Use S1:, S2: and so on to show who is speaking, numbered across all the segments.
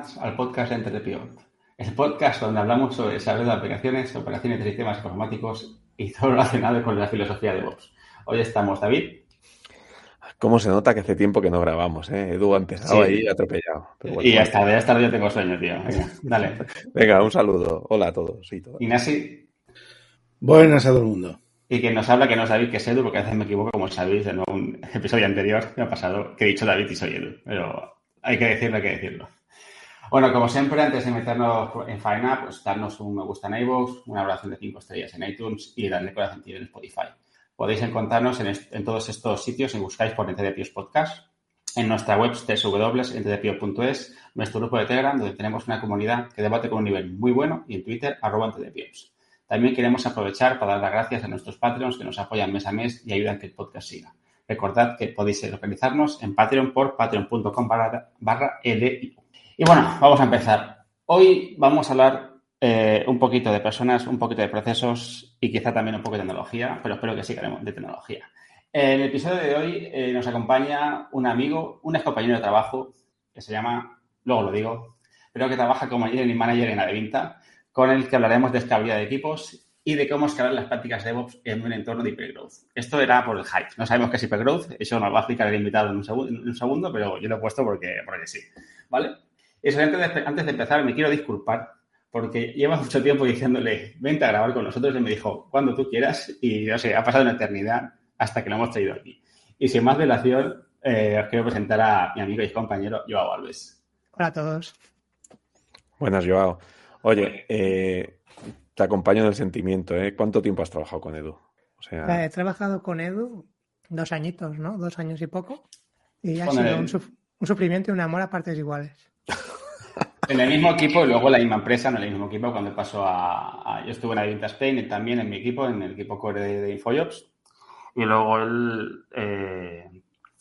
S1: más al podcast Enter the Pivot, el podcast donde hablamos sobre desarrollo de aplicaciones, operaciones de sistemas informáticos y todo lo relacionado con la filosofía de Vox. Hoy estamos David.
S2: ¿Cómo se nota que hace tiempo que no grabamos? ¿eh? Edu ha empezado ahí atropellado.
S1: y ya está, ya está, yo tengo sueño, tío. Venga, dale.
S2: Venga, un saludo. Hola a todos. Y
S1: Ignasi.
S3: Buenas a todo el mundo.
S1: Y quien nos habla, que no es David, que es Edu, porque a veces me equivoco, como sabéis, en un episodio anterior me ha pasado que he dicho David y soy Edu. Pero hay que decirlo, hay que decirlo. Bueno, como siempre, antes de meternos en faena, pues darnos un me gusta en iVoox, una valoración de 5 estrellas en iTunes y darle corazón en Spotify. Podéis encontrarnos en, todos estos sitios si buscáis por Entre Podcast, en nuestra web www.entedepio.es, nuestro grupo de Telegram, donde tenemos una comunidad que debate con un nivel muy bueno, y en Twitter, arroba También queremos aprovechar para dar las gracias a nuestros Patreons que nos apoyan mes a mes y ayudan a que el podcast siga. Recordad que podéis localizarnos en Patreon por patreon.com barra LIU. Y bueno, vamos a empezar. Hoy vamos a hablar eh, un poquito de personas, un poquito de procesos y quizá también un poco de tecnología, pero espero que sí que de tecnología. En el episodio de hoy eh, nos acompaña un amigo, un ex compañero de trabajo que se llama, luego lo digo, pero que trabaja como engineering manager en Adevinta, con el que hablaremos de escalabilidad de equipos y de cómo escalar las prácticas DevOps en un entorno de hipergrowth. Esto era por el hype. No sabemos qué es hipergrowth, eso nos va a explicar el invitado en un, segundo, pero yo lo he puesto porque, porque sí. ¿Vale? Eso, antes de, antes de empezar, me quiero disculpar porque lleva mucho tiempo diciéndole, vente a grabar con nosotros, y me dijo, cuando tú quieras, y no sé, ha pasado una eternidad hasta que lo hemos traído aquí. Y sin más dilación, eh, os quiero presentar a mi amigo y compañero Joao Alves.
S4: Hola a todos.
S2: Buenas, Joao. Oye, eh, te acompaño en el sentimiento, ¿eh? ¿Cuánto tiempo has trabajado con Edu?
S4: O sea... He trabajado con Edu dos añitos, ¿no? Dos años y poco. Y ha sido un, sufrimiento y un amor a partes iguales.
S1: En el mismo equipo y luego la misma empresa, en el mismo equipo, cuando pasó a, Yo estuve en Avinta Spain y también en mi equipo, en el equipo core de, Infojobs. Y luego él eh,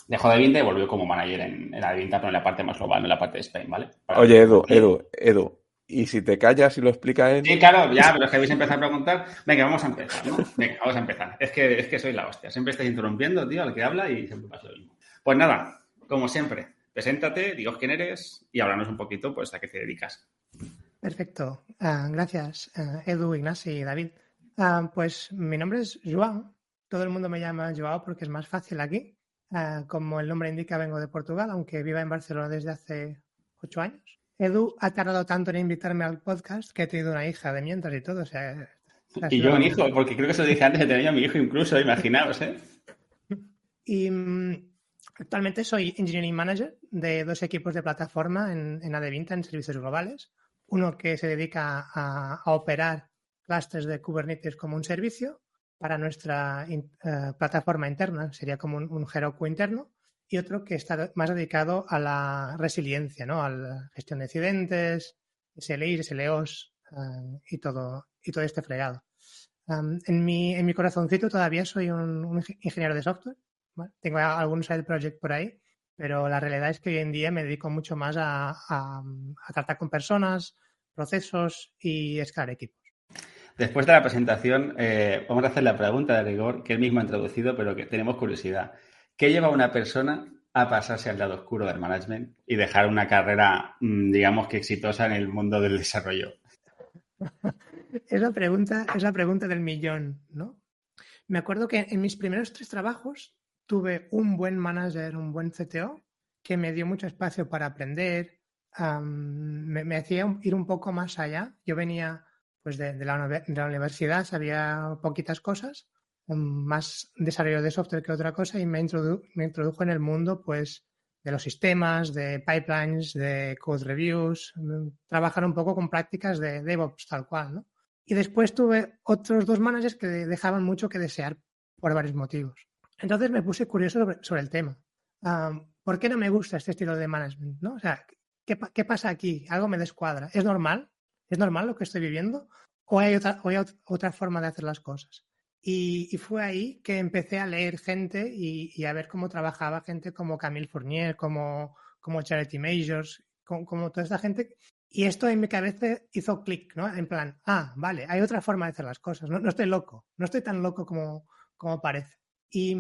S1: dejó de Avinta y volvió como manager en, en Avinta, pero en la parte más global, no en la parte de Spain, ¿vale?
S2: Oye, Edu, Edu, Edu, y si te callas y lo explica él.
S1: Sí, claro, ya, pero es que habéis empezado a preguntar. Venga, vamos a empezar, ¿no? Venga, vamos a empezar. Es que, es que soy la hostia. Siempre estáis interrumpiendo, tío, al que habla y siempre pasa lo mismo. Pues nada, como siempre, preséntate, digo quién eres y háblanos un poquito, pues, a qué te dedicas.
S4: Perfecto. Ah, gracias, ah, Edu, Ignacio y David. Ah, pues mi nombre es Joao. Todo el mundo me llama Joao porque es más fácil aquí. como el nombre indica, vengo de Portugal, aunque viva en Barcelona desde hace ocho años. Edu ha tardado tanto en invitarme al podcast que he tenido una hija de mientras y todo. O sea,
S1: y yo un hijo, porque creo que se lo dije antes de tener a mi hijo incluso, imaginaos, ¿eh?
S4: Y mm, actualmente soy Engineering Manager de dos equipos de plataforma en, en Adevinta, en servicios globales. Uno que se dedica a, operar clusters de Kubernetes como un servicio para nuestra eh, plataforma interna, sería como un, un interno y otro que está más dedicado a la resiliencia, ¿no? A la gestión de incidentes, SLIs, SLOs eh, y, todo, y todo este fregado. en, mi, en mi corazoncito todavía soy un, ingeniero de software. Tengo algún side project por ahí, pero la realidad es que hoy en día me dedico mucho más a, a, tratar con personas, procesos y escalar equipos.
S1: Después de la presentación, eh, vamos a hacer la pregunta de rigor que él mismo ha introducido, pero que tenemos curiosidad. ¿Qué lleva a una persona a pasarse al lado oscuro del management y dejar una carrera, mm, digamos que exitosa en el mundo del desarrollo?
S4: Es la pregunta, es la pregunta del millón, ¿no? Me acuerdo que en mis primeros tres trabajos tuve un buen manager, un buen CTO, que me dio mucho espacio para aprender, me, hacía ir un poco más allá. Yo venía pues de, la, universidad, sabía poquitas cosas, más desarrollo de software que otra cosa y me, me introdujo en el mundo pues de los sistemas, de pipelines, de code reviews, trabajar un poco con prácticas de DevOps tal cual, ¿no? Y después tuve otros dos managers que dejaban mucho que desear por varios motivos. Entonces me puse curioso sobre, el tema. ¿Por qué no me gusta este estilo de management? ¿no? O sea, ¿qué, ¿qué, pasa aquí? Algo me descuadra. ¿Es normal? ¿Es normal lo que estoy viviendo? ¿O hay otra, o hay otra forma de hacer las cosas? Y, fue ahí que empecé a leer gente y, a ver cómo trabajaba gente como Camille Fournier, como, como Charity Majors, como, toda esta gente. Y esto en mi cabeza hizo clic, ¿no? En plan, ah, vale, hay otra forma de hacer las cosas. No, estoy loco, no estoy tan loco como, como parece. Y,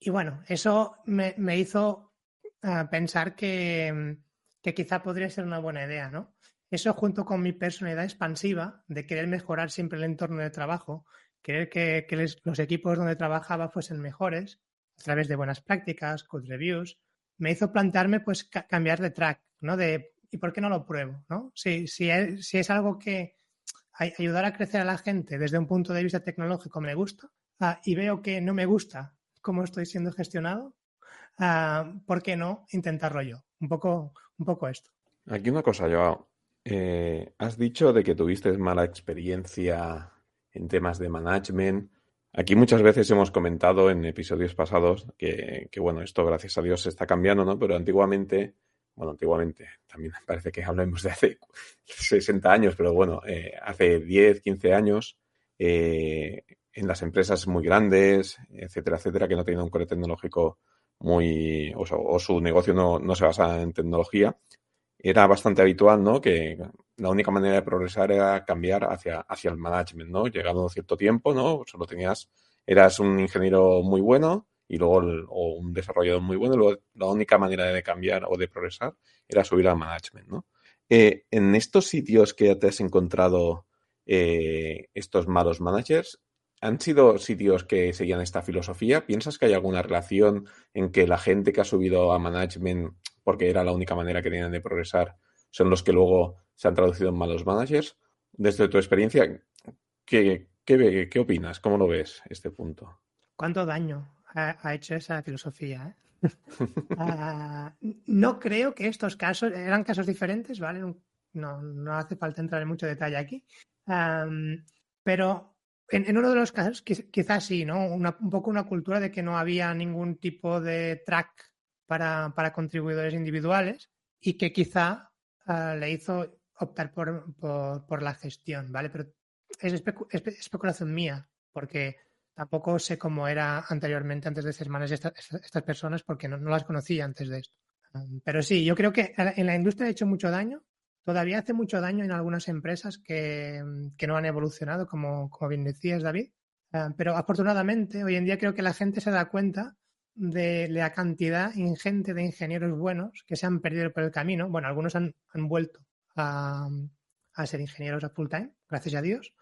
S4: y bueno, eso me, hizo ah, pensar que, que quizá podría ser una buena idea, ¿no? Eso junto con mi personalidad expansiva de querer mejorar siempre el entorno de trabajo, querer que, los equipos donde trabajaba fuesen mejores a través de buenas prácticas, code reviews, me hizo plantearme pues cambiar de track, ¿no? De ¿y por qué no lo pruebo? ¿no? Si, si, si es algo que ayudar a crecer a la gente desde un punto de vista tecnológico me gusta ah, y veo que no me gusta cómo estoy siendo gestionado, ah, ¿por qué no intentarlo yo? Un poco, un poco esto.
S2: Aquí una cosa, Joao. Eh, has dicho de que tuviste mala experiencia en temas de management. Aquí muchas veces hemos comentado en episodios pasados que, bueno, esto gracias a Dios se está cambiando, ¿no? Pero antiguamente, bueno, antiguamente, también parece que hablemos de hace 60 años, pero bueno, eh, hace 10, 15 años, eh, en las empresas muy grandes, etcétera, etcétera, que no tienen un core tecnológico muy, o, su negocio no, no, se basa en tecnología, era bastante habitual, ¿no? Que la única manera de progresar era cambiar hacia, hacia el management, ¿no? Llegado un cierto tiempo, ¿no? Solo tenías, eras un ingeniero muy bueno y luego o un desarrollador muy bueno, luego la única manera de cambiar o de progresar era subir al management, ¿no? Eh, en estos sitios que te has encontrado eh, estos malos managers, ¿Han sido sitios que seguían esta filosofía? ¿Piensas que hay alguna relación en que la gente que ha subido a management porque era la única manera que tenían de progresar, son los que luego se han traducido en malos managers. Desde tu experiencia, ¿qué, qué, opinas? ¿Cómo lo ves este punto?
S4: ¿Cuánto daño ha, hecho esa filosofía? Eh? Ah, no creo que estos casos, eran casos diferentes, ¿vale? No, no hace falta entrar en mucho detalle aquí. pero en, uno de los casos, quizás sí, ¿no? un poco una cultura de que no había ningún tipo de track para, para contribuidores individuales y que quizá uh, le hizo optar por, por, por, la gestión, ¿vale? Pero es especulación mía, porque tampoco sé cómo era anteriormente, antes de ser manes estas, estas personas, porque no, no, las conocía antes de esto. Um, pero sí, yo creo que en la industria ha hecho mucho daño. Todavía hace mucho daño en algunas empresas que, que no han evolucionado, como, como bien decías, David. Uh, pero afortunadamente, hoy en día creo que la gente se da cuenta de la cantidad ingente de ingenieros buenos que se han perdido por el camino. Bueno, algunos han, han vuelto a, a, ser ingenieros a full time, gracias a Dios.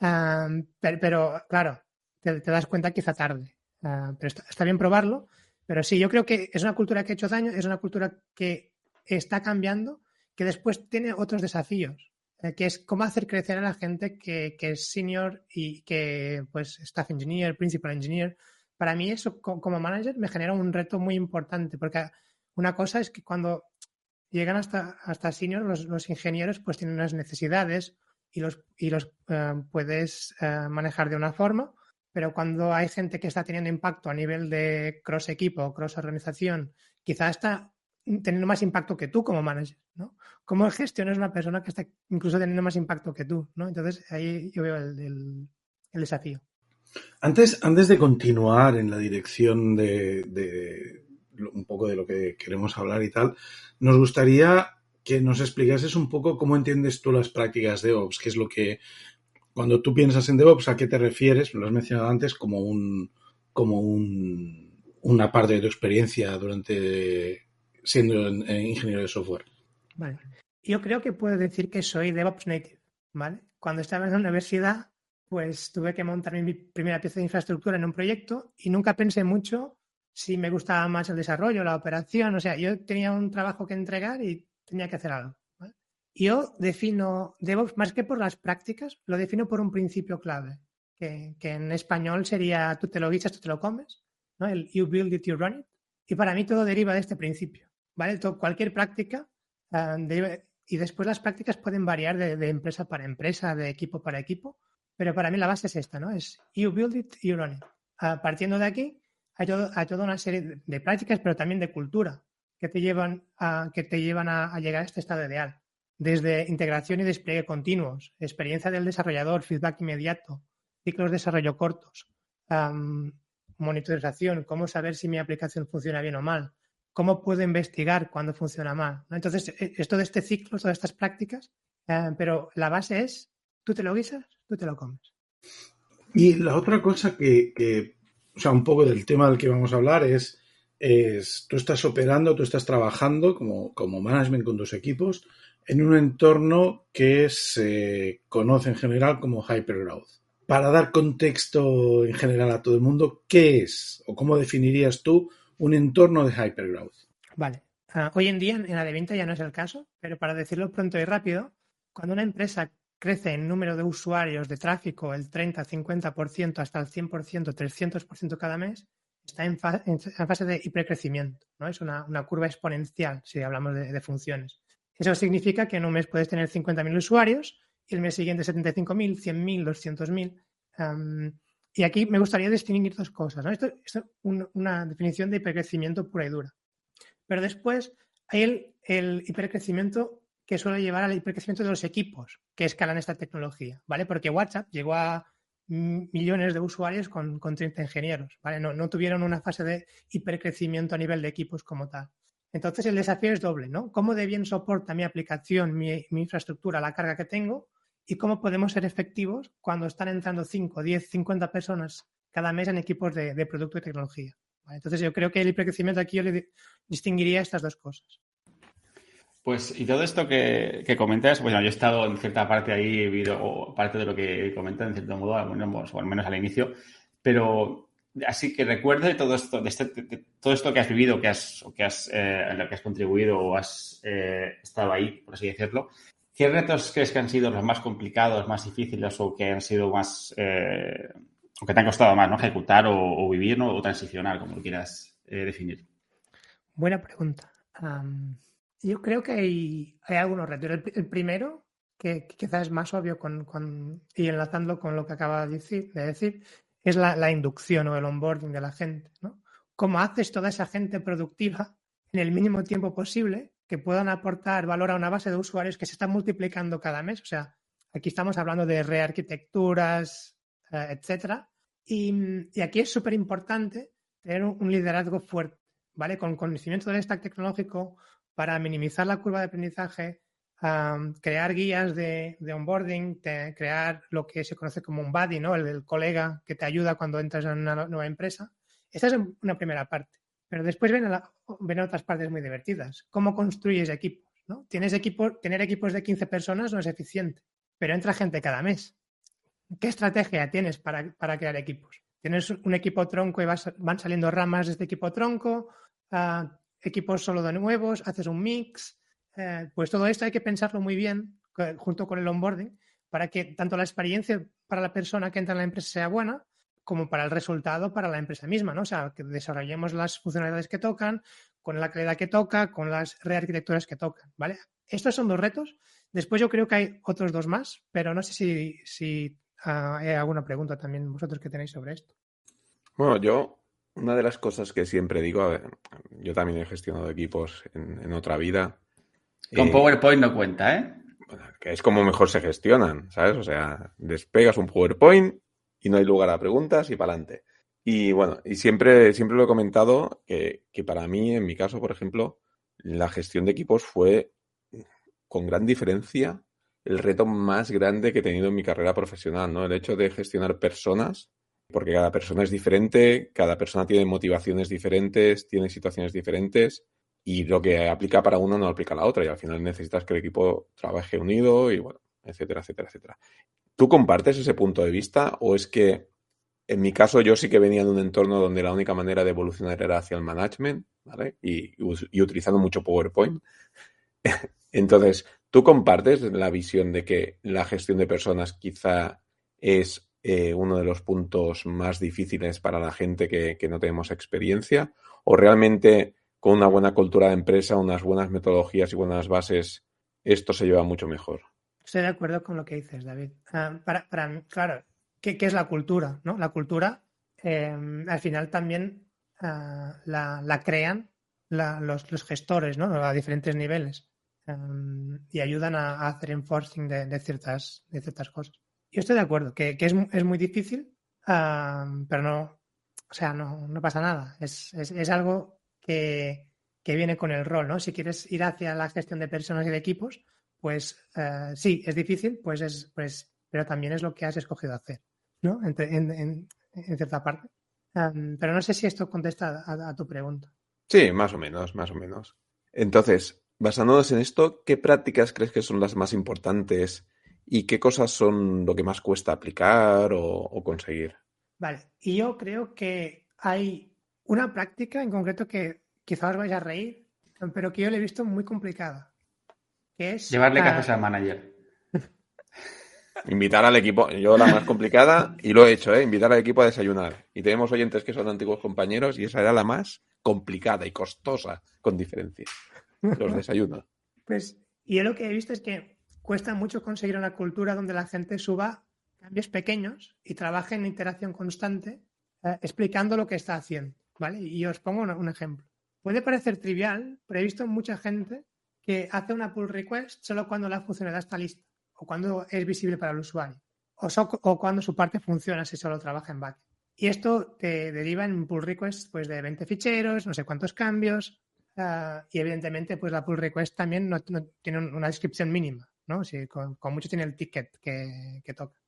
S4: Um, pero, claro, te, das cuenta quizá tarde. Uh, pero está, está, bien probarlo. Pero sí, yo creo que es una cultura que ha hecho daño, es una cultura que está cambiando, que después tiene otros desafíos, eh, que es cómo hacer crecer a la gente que, que es senior y que, pues, staff engineer, principal engineer, para mí eso como manager me genera un reto muy importante, porque una cosa es que cuando llegan hasta, hasta senior, los, los ingenieros pues tienen unas necesidades y los, y los uh, puedes uh, manejar de una forma, pero cuando hay gente que está teniendo impacto a nivel de cross equipo, cross organización, quizá está teniendo más impacto que tú como manager, ¿no? ¿Cómo gestionas una persona que está incluso teniendo más impacto que tú, ¿no? Entonces ahí yo veo el, el, desafío.
S3: Antes, antes de continuar en la dirección de, de, un poco de lo que queremos hablar y tal, nos gustaría que nos explicases un poco cómo entiendes tú las prácticas de DevOps, qué es lo que, cuando tú piensas en DevOps, ¿a qué te refieres? Lo has mencionado antes como un, como un, una parte de tu experiencia durante siendo ingeniero de software.
S4: Vale. Yo creo que puedo decir que soy DevOps native, ¿vale? Cuando estaba en la universidad pues tuve que montar mi primera pieza de infraestructura en un proyecto y nunca pensé mucho si me gustaba más el desarrollo, la operación. O sea, yo tenía un trabajo que entregar y tenía que hacer algo. ¿vale? Yo defino DevOps más que por las prácticas, lo defino por un principio clave, que, que en español sería tú te lo guisas, tú te lo comes, ¿no? El you build it, you run it. Y para mí todo deriva de este principio, ¿vale? Todo, cualquier práctica uh, deriva, y después las prácticas pueden variar de, de empresa para empresa, de equipo para equipo, pero para mí la base es esta, ¿no? Es you build it, you run it. Uh, partiendo de aquí, hay, todo, hay, toda una serie de, de, prácticas, pero también de cultura que te llevan, a, que te llevan a, a, llegar a este estado ideal. Desde integración y despliegue continuos, experiencia del desarrollador, feedback inmediato, ciclos de desarrollo cortos, um, monitorización, cómo saber si mi aplicación funciona bien o mal, cómo puedo investigar cuando funciona mal. Entonces, e, es todo este ciclo, todas estas prácticas, uh, pero la base es, tú te lo guisas, tú te lo comes.
S3: Y la otra cosa que, que, o sea, un poco del tema del que vamos a hablar es es, tú estás operando, tú estás trabajando como, como management con tus equipos en un entorno que se conoce en general como Hypergrowth. Para dar contexto en general a todo el mundo, ¿qué es o cómo definirías tú un entorno de Hypergrowth?
S4: Vale. Uh, hoy en día en la de venta ya no es el caso, pero para decirlo pronto y rápido, cuando una empresa crece en número de usuarios de tráfico el 30, 50% hasta el 100%, 300% cada mes, está en, fa fase de hipercrecimiento, ¿no? Es una, una curva exponencial si hablamos de, de, funciones. Eso significa que en un mes puedes tener 50.000 usuarios y el mes siguiente 75.000, 100.000, 200.000. Um, y aquí me gustaría distinguir dos cosas. ¿no? Esto, es un, una definición de hipercrecimiento pura y dura. Pero después hay el, hipercrecimiento que suele llevar al hipercrecimiento de los equipos que escalan esta tecnología, ¿vale? Porque WhatsApp llegó a millones de usuarios con, con 30 ingenieros, ¿vale? No, no, tuvieron una fase de hipercrecimiento a nivel de equipos como tal. Entonces el desafío es doble, ¿no? ¿Cómo de bien soporta mi aplicación, mi infraestructura, la carga que tengo? ¿Y cómo podemos ser efectivos cuando están entrando 5, 10, 50 personas cada mes en equipos de, producto y tecnología? Entonces yo creo que el hipercrecimiento aquí yo le distinguiría estas dos cosas.
S1: Pues, y todo esto que, comentas, bueno, yo he estado en cierta parte ahí, he vivido parte de lo que comentas, en cierto modo, al menos, o al menos al inicio, pero así que recuerdo de todo esto, de, este, todo esto que has vivido, que has, que has, eh, en lo que has contribuido o has eh, estado ahí, por así decirlo, ¿qué retos crees que han sido los más complicados, más difíciles o que han sido más, eh, o que te han costado más, ¿no? Ejecutar o, vivir, ¿no? O transicionar, como lo quieras eh, definir.
S4: Buena pregunta. Yo creo que hay, algunos retos. El, primero, que, quizás es más obvio con, y enlazando con lo que acaba de decir, de decir es la, la, inducción o el onboarding de la gente. ¿no? ¿Cómo haces toda esa gente productiva en el mínimo tiempo posible que puedan aportar valor a una base de usuarios que se está multiplicando cada mes? O sea, aquí estamos hablando de rearquitecturas, eh, etcétera. Y, aquí es súper importante tener un, liderazgo fuerte, ¿vale? Con conocimiento del stack tecnológico, para minimizar la curva de aprendizaje, crear guías de, onboarding, crear lo que se conoce como un buddy, ¿no? El, el, colega que te ayuda cuando entras en una nueva empresa. Esta es una primera parte. Pero después la, vienen otras partes muy divertidas. ¿Cómo construyes equipos? Tienes equipo, tener equipos de 15 personas no es eficiente, pero entra gente cada mes. ¿Qué estrategia tienes para, crear equipos? Tienes un equipo tronco y vas, van saliendo ramas de este equipo tronco, uh, equipos solo de nuevos, haces un mix, eh, pues todo esto hay que pensarlo muy bien junto con el onboarding para que tanto la experiencia para la persona que entra en la empresa sea buena como para el resultado para la empresa misma, ¿no? O sea, que desarrollemos las funcionalidades que tocan, con la calidad que toca, con las rearquitecturas que tocan, ¿vale? Estos son dos retos. Después yo creo que hay otros dos más, pero no sé si, si uh, hay alguna pregunta también vosotros que tenéis sobre esto.
S2: Bueno, yo una de las cosas que siempre digo, ver, yo también he gestionado equipos en, en otra vida.
S1: Con eh, PowerPoint no cuenta, ¿eh?
S2: Que es como mejor se gestionan, ¿sabes? O sea, despegas un PowerPoint y no hay lugar a preguntas y para adelante. Y bueno, y siempre, siempre lo he comentado que, que para mí, en mi caso, por ejemplo, la gestión de equipos fue con gran diferencia el reto más grande que he tenido en mi carrera profesional, ¿no? El hecho de gestionar personas porque cada persona es diferente, cada persona tiene motivaciones diferentes, tiene situaciones diferentes y lo que aplica para uno no aplica a la otra y al final necesitas que el equipo trabaje unido y bueno, etcétera, etcétera, etcétera. ¿Tú compartes ese punto de vista o es que en mi caso yo sí que venía de un entorno donde la única manera de evolucionar era hacia el management, ¿vale? Y, utilizando mucho PowerPoint. Entonces, ¿tú compartes la visión de que la gestión de personas quizá es eh, uno de los puntos más difíciles para la gente que, que, no tenemos experiencia? ¿O realmente con una buena cultura de empresa, unas buenas metodologías y buenas bases, esto se lleva mucho mejor?
S4: Estoy de acuerdo con lo que dices, David. Uh, para, para, claro, ¿qué, ¿qué, es la cultura? ¿no? La cultura, eh, al final también uh, la, la, crean la, los, los, gestores ¿no? a diferentes niveles um, y ayudan a, a hacer enforcing de, de, ciertas, de ciertas cosas. Yo estoy de acuerdo, que, que es, es, muy difícil, uh, pero no, o sea, no, no pasa nada. Es, es, es algo que, que, viene con el rol, ¿no? Si quieres ir hacia la gestión de personas y de equipos, pues uh, sí, es difícil, pues es, pues, pero también es lo que has escogido hacer, ¿no? En, en, en, en cierta parte. Um, pero no sé si esto contesta a, a tu pregunta.
S2: Sí, más o menos, más o menos. Entonces, basándonos en esto, ¿qué prácticas crees que son las más importantes y qué cosas son lo que más cuesta aplicar o, o conseguir?
S4: Vale, y yo creo que hay una práctica en concreto que quizás os vais a reír, pero que yo le he visto muy complicada. Que es,
S1: Llevarle cafés al manager.
S2: Invitar al equipo, yo la más complicada, y lo he hecho, ¿eh? invitar al equipo a desayunar. Y tenemos oyentes que son antiguos compañeros y esa era la más complicada y costosa, con diferencia. Los desayunos.
S4: Pues yo lo que he visto es que cuesta mucho conseguir una cultura donde la gente suba cambios pequeños y trabaje en interacción constante eh, explicando lo que está haciendo. ¿vale? Y os pongo un, un ejemplo. Puede parecer trivial, pero he visto mucha gente que hace una pull request solo cuando la funcionalidad está lista o cuando es visible para el usuario o, cuando su parte funciona si solo trabaja en backend. Y esto te deriva en pull request pues, de 20 ficheros, no sé cuántos cambios, ah, y evidentemente pues la pull request también no, tiene un- una descripción mínima, ¿no? Si con, mucho tiene el ticket que, toca.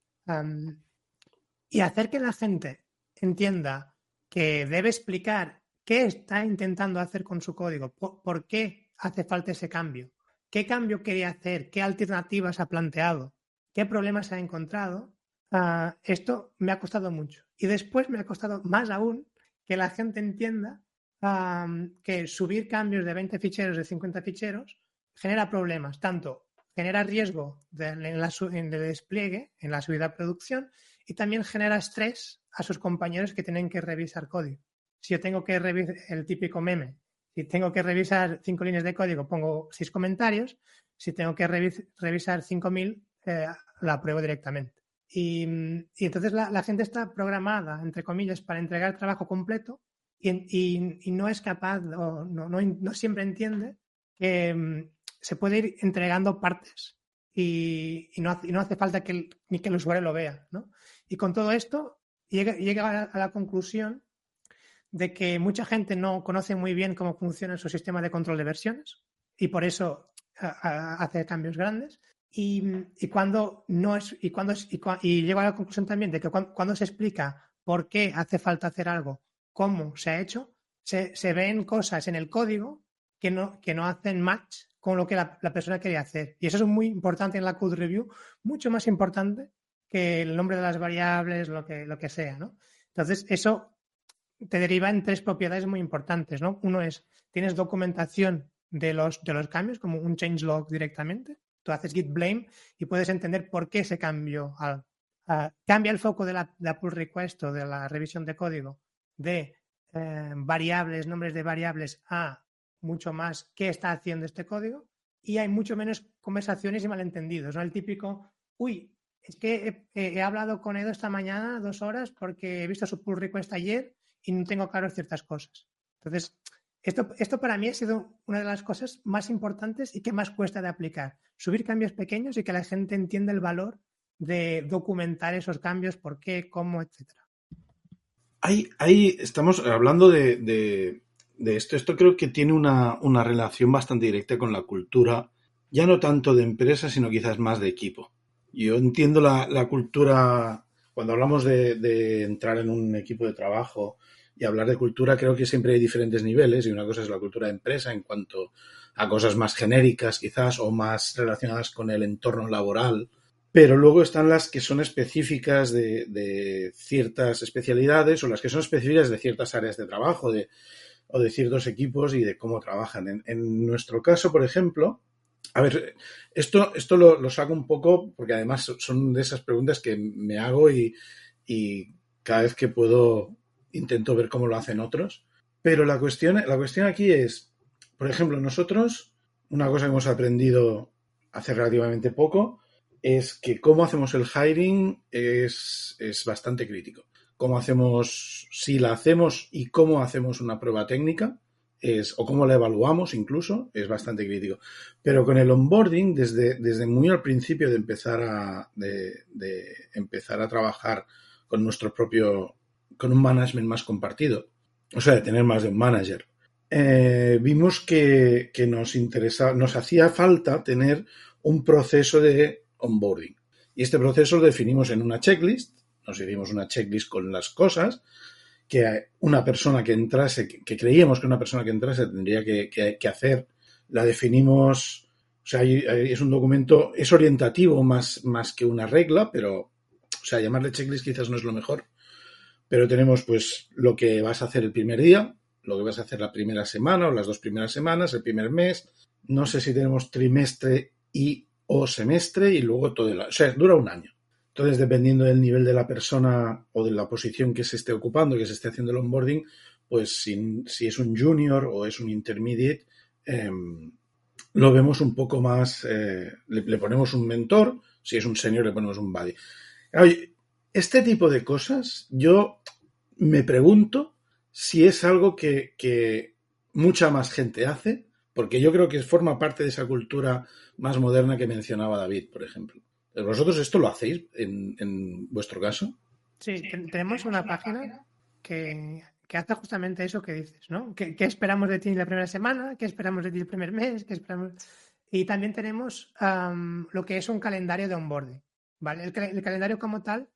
S4: Y hacer que la gente entienda que debe explicar qué está intentando hacer con su código, por qué hace falta ese cambio, qué cambio quería hacer, qué alternativas ha planteado, qué problemas ha encontrado, ah, esto me ha costado mucho. Y después me ha costado más aún que la gente entienda am, que subir cambios de 20 ficheros, de 50 ficheros, genera problemas, tanto genera riesgo de, en la en el despliegue, en la subida a producción, y también genera estrés a sus compañeros que tienen que revisar código. Si yo tengo que revisar el típico meme, si tengo que revisar cinco líneas de código, pongo seis comentarios. Si tengo que revis- revisar 5000, eh, la apruebo directamente. Y, entonces la, gente está programada, entre comillas, para entregar trabajo completo y, no es capaz o no, siempre entiende que mm, se puede ir entregando partes y, no, hace, falta que el- ni que el usuario lo vea. ¿no? Y con todo esto llega, a la conclusión de que mucha gente no conoce muy bien cómo funciona su sistema de control de versiones y por eso hace cambios grandes. Y, cuando no es y cuando es- y, cua- y llego a la conclusión también de que cuan- cuando, se explica por qué hace falta hacer algo, cómo se ha hecho, se, se ven cosas en el código que no, que no hacen match con lo que la, la persona quería hacer. Y eso es muy importante en la code review, mucho más importante que el nombre de las variables, lo que, lo que sea, ¿no? Entonces, eso te deriva en tres propiedades muy importantes, ¿no? Uno es, tienes documentación de los, de los cambios, como un changelog directamente. Tú haces git blame y puedes entender por qué ese cambio al- ah, cambia el foco de la, la pull request o de la revisión de código de eh, variables, nombres de variables a mucho más qué está haciendo este código y hay mucho menos conversaciones y malentendidos, ¿no? El típico, uy, es que he, he hablado con Edo esta mañana dos horas porque he visto su pull request ayer y no tengo claro ciertas cosas. Entonces, esto, esto para mí ha sido una de las cosas más importantes y que más cuesta de aplicar. Subir cambios pequeños y que la gente entienda el valor de documentar esos cambios, por qué, cómo, etcétera.
S3: Ahí, ahí estamos hablando de, de- de esto. Esto creo que tiene una, una relación bastante directa con la cultura, ya no tanto de empresa, sino quizás más de equipo. Yo entiendo la, la cultura, cuando hablamos de, de entrar en un equipo de trabajo y hablar de cultura, creo que siempre hay diferentes niveles y una cosa es la cultura de empresa en cuanto a cosas más genéricas quizás o más relacionadas con el entorno laboral, pero luego están las que son específicas de, de ciertas especialidades o las que son específicas de ciertas áreas de trabajo de, o de ciertos equipos y de cómo trabajan. En, en nuestro caso, por ejemplo, a ver, esto, esto lo, saco un poco porque además son de esas preguntas que me hago y, y cada vez que puedo intento ver cómo lo hacen otros. Pero la cuestión, la cuestión aquí es, por ejemplo, nosotros, una cosa que hemos aprendido hace relativamente poco, es que cómo hacemos el hiring es, es bastante crítico. Cómo hacemos, si la hacemos y cómo hacemos una prueba técnica, es, o cómo la evaluamos incluso, es bastante crítico. Pero con el onboarding, desde, desde muy al principio de empezar a, de, de empezar a trabajar con nuestro propio, con un management más compartido, o sea, de tener más de un manager, eh, vimos que, que nos interesa, nos hacía falta tener un proceso de onboarding. Y este proceso lo definimos en una checklist, nos hicimos una checklist con las cosas que una persona que entrase, que, creíamos que una persona que entrase tendría que, hacer, la definimos, o sea, es un documento, es orientativo más, más que una regla, pero, o sea, llamarle checklist quizás no es lo mejor, pero tenemos pues lo que vas a hacer el primer día, lo que vas a hacer la primera semana o las dos primeras semanas, el primer mes, no sé si tenemos trimestre y o semestre y luego todo el O sea, dura un año. Entonces, dependiendo del nivel de la persona o de la posición que se esté ocupando, que se esté haciendo el onboarding, pues si, es un junior o es un intermediate, em, lo vemos un poco más, eh, le, ponemos un mentor, si es un senior le ponemos un buddy. este tipo de cosas, yo me pregunto si es algo que mucha más gente hace porque yo creo que forma parte de esa cultura más moderna que mencionaba David, por ejemplo. ¿Vosotros esto lo hacéis en, vuestro caso?
S4: Sí, tenemos una página que, hace justamente eso que dices, ¿no? ¿Qué, esperamos de ti la primera semana? ¿Qué esperamos de ti el primer mes? ¿Qué esperamos? Y también tenemos lo que es un calendario de onboarding, ¿vale? El, calendario como tal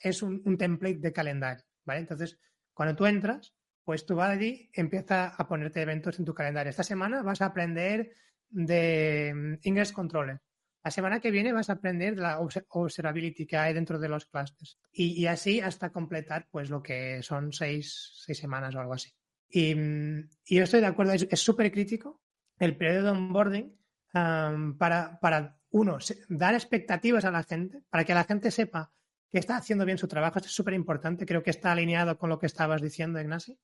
S4: es un, un, template de calendario, ¿vale? Entonces, cuando tú entras, pues tú vas allí, empieza a ponerte eventos en tu calendario. Esta semana vas a aprender de mm, Ingress Controller. La semana que viene vas a aprender de la observability que hay dentro de los clusters. Y, así hasta completar pues lo que son seis, semanas o algo así. Y, mm, yo estoy de acuerdo, es súper crítico el periodo de onboarding para, para, uno, dar expectativas a la gente, para que la gente sepa que está haciendo bien su trabajo. Esto es súper importante. Creo que está alineado con lo que estabas diciendo, Ignacio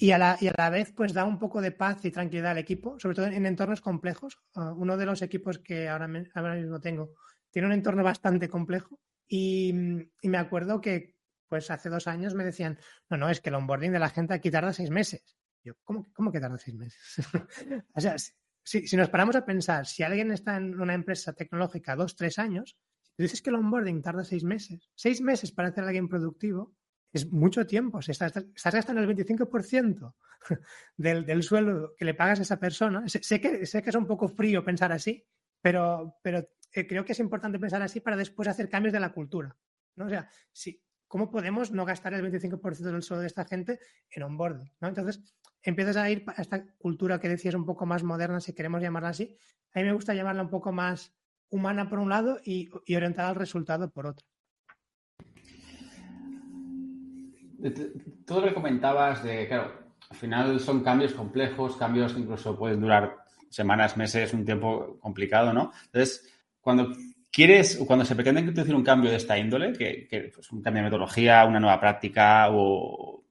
S4: y, a la, y, a la, vez, pues da un poco de paz y tranquilidad al equipo, sobre todo en, entornos complejos. Ah, uno de los equipos que ahora, ahora, mismo tengo tiene un entorno bastante complejo y, me acuerdo que pues hace dos años me decían, no, no, es que el onboarding de la gente aquí tarda seis meses. Yo, ¿cómo, cómo que tarda seis meses? o sea, si, si, nos paramos a pensar, si alguien está en una empresa tecnológica dos, tres años, dices que el onboarding tarda seis meses, seis meses para hacer a alguien productivo, es mucho tiempo. Si estás, gastando el 25% del, del, sueldo que le pagas a esa persona, sé, que, sé que es un poco frío pensar así, pero, pero eh, creo que es importante pensar así para después hacer cambios de la cultura. ¿no? O sea, si, ¿cómo podemos no gastar el 25% del sueldo de esta gente en onboarding? ¿no? Entonces, empiezas a ir a esta cultura que decías un poco más moderna, si queremos llamarla así. A mí me gusta llamarla un poco más humana por un lado y, y orientada al resultado por otro.
S1: Todo lo que comentabas de, claro, al final son cambios complejos, cambios que incluso pueden durar semanas, meses, un tiempo complicado, ¿no? Entonces, cuando quieres, cuando se pretende introducir un cambio de esta índole, que, que pues, un cambio de metodología, una nueva práctica o,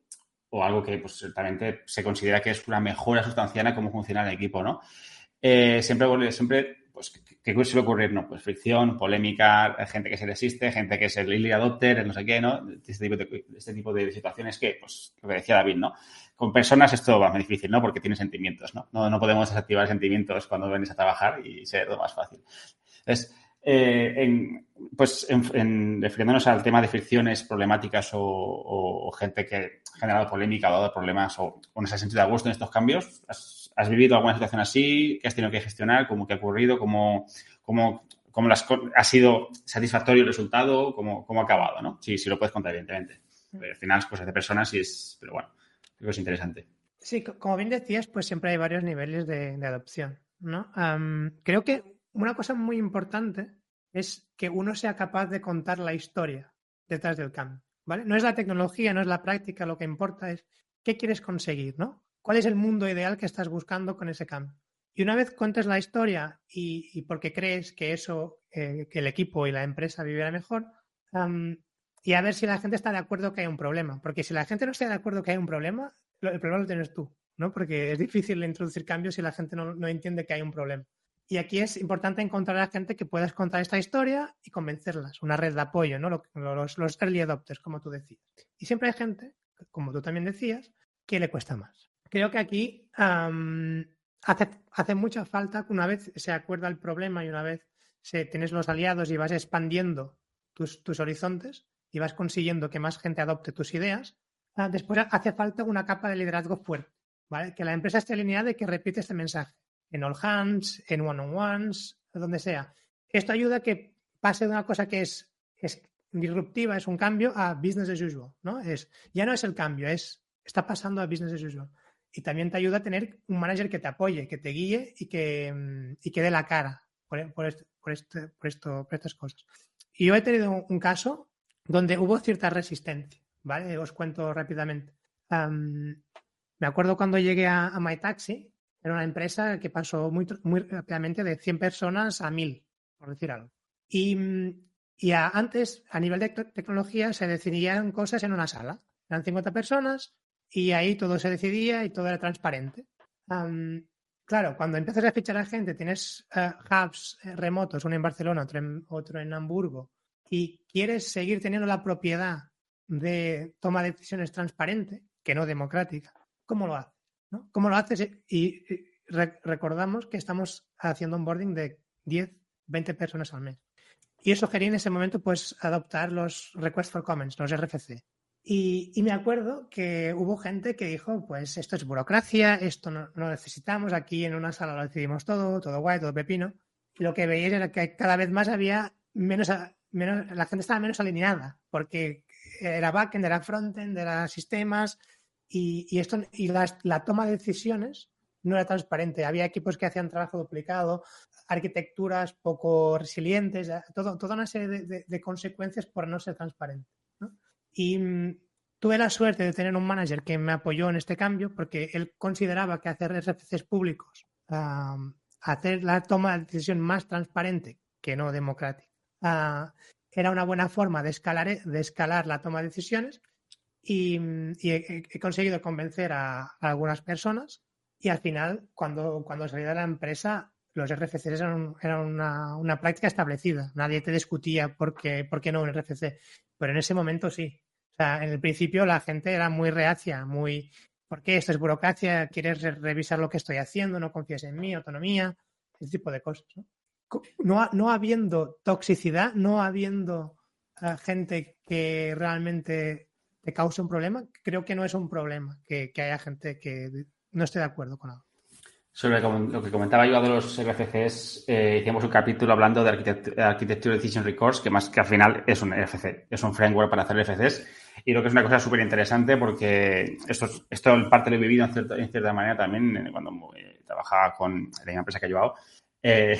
S1: o algo que pues, ciertamente se considera que es una mejora sustancial en cómo funciona el equipo, ¿no? Eh, siempre, siempre pues, ¿qué suele ocurrir? No, pues fricción, polémica, gente que se resiste, gente que es el early adopter, no sé qué, ¿no? Este tipo de, este tipo de situaciones que, pues, lo que decía David, ¿no? Con personas esto va más difícil, ¿no? Porque tienen sentimientos, ¿no? No, no podemos desactivar sentimientos cuando venís a trabajar y ser lo más fácil. Entonces, eh, pues refiriéndonos al tema de fricciones problemáticas o, gente que ha generado polémica o ha dado problemas o, no se ha sentido a gusto en estos cambios, ¿Has vivido alguna situación así? ¿Qué has tenido que gestionar? ¿Cómo que ha ocurrido? ¿Cómo, cómo, cómo las, ha sido satisfactorio el resultado? ¿Cómo, cómo ha acabado? ¿no? Sí, sí lo puedes contar, evidentemente. Al final es cosas de personas y es... Pero bueno, creo que es interesante.
S4: Sí, como bien decías, pues siempre hay varios niveles de, adopción, ¿no? creo que una cosa muy importante es que uno sea capaz de contar la historia detrás del cambio, ¿vale? No es la tecnología, no es la práctica, lo que importa es qué quieres conseguir, ¿no? Cuál es el mundo ideal que estás buscando con ese cambio. Y una vez cuentes la historia y, porque crees que eso, eh, que el equipo y la empresa vivirá mejor, y a ver si la gente está de acuerdo que hay un problema. Porque si la gente no está de acuerdo que hay un problema, el problema lo tienes tú, ¿no? Porque es difícil introducir cambios si la gente no, entiende que hay un problema. Y aquí es importante encontrar a gente que puedas contar esta historia y convencerlas, una red de apoyo, ¿no? Los, los early adopters, como tú decías. Y siempre hay gente, como tú también decías, que le cuesta más creo que aquí hace, mucha falta que una vez se acuerda el problema y una vez se, tienes los aliados y vas expandiendo tus, horizontes y vas consiguiendo que más gente adopte tus ideas, ah, después hace falta una capa de liderazgo fuerte, ¿vale? Que la empresa esté alineada y que repite este mensaje en all hands, en one-on-ones, donde sea. Esto ayuda a que pase de una cosa que es, es disruptiva, es un cambio a business as usual, ¿no? Es, ya no es el cambio, es, está pasando a business as usual. Y también te ayuda a tener un manager que te apoye, que te guíe y que, mm, y que dé la cara por, este, por, este, por, esto, por estas cosas. Y yo he tenido un, caso donde hubo cierta resistencia, ¿vale? Os cuento rápidamente. Me acuerdo cuando llegué a, a MyTaxi, era una empresa que pasó muy, rápidamente de 100 personas a 1000, por decir algo. Y, y a, antes, a nivel de tecnología, se decidían cosas en una sala. Eran 50 personas y ahí todo se decidía y todo era transparente. Um, claro, cuando empiezas a fichar a gente, tienes uh, hubs remotos, uno en Barcelona, otro en, otro en Hamburgo, y quieres seguir teniendo la propiedad de toma de decisiones transparente, que no democrática, ¿cómo lo haces? ¿no? ¿Cómo lo haces? Y, y re recordamos que estamos haciendo un boarding de 10, 20 personas al mes. Y eso quería en ese momento pues adoptar los requests for comments, los RFC. Y, me acuerdo que hubo gente que dijo, pues esto es burocracia, esto no, necesitamos, aquí en una sala lo decidimos todo, todo guay, todo pepino. Y lo que veíais era que cada vez más había menos, menos la gente estaba menos alineada, porque era backend, era frontend, era sistemas, y, esto, y las, la toma de decisiones no era transparente. Había equipos que hacían trabajo duplicado, arquitecturas poco resilientes, toda una serie de, de, de consecuencias por no ser transparente. Y mmm, tuve la suerte de tener un manager que me apoyó en este cambio porque él consideraba que hacer RFCs públicos, hacer la toma de decisión más transparente que no democrática, uh, era una buena forma de escalar, de escalar la toma de decisiones y, y he, conseguido convencer a, a, algunas personas y al final, cuando, cuando salí de la empresa, los RFCs eran, eran una, una, práctica establecida. Nadie te discutía por qué, por qué no un RFC. Pero en ese momento sí. O sea, en el principio la gente era muy reacia, muy... ¿Por qué esto es burocracia? ¿Quieres re revisar lo que estoy haciendo? ¿No confías en mí? ¿Autonomía? Ese tipo de cosas. ¿no? No, no habiendo toxicidad, no habiendo uh, gente que realmente te cause un problema, creo que no es un problema que haya gente que no esté de acuerdo con algo.
S1: Sobre lo que comentaba yo de los RFCs, eh, hicimos un capítulo hablando de Architect Architecture Decision Records, que más que al final es un RFC, es un framework para hacer RFCs. Y creo que es una cosa súper interesante porque esto, esto en parte lo he vivido en cierta, manera también cuando eh, trabajaba con la empresa que he llevado. Eh,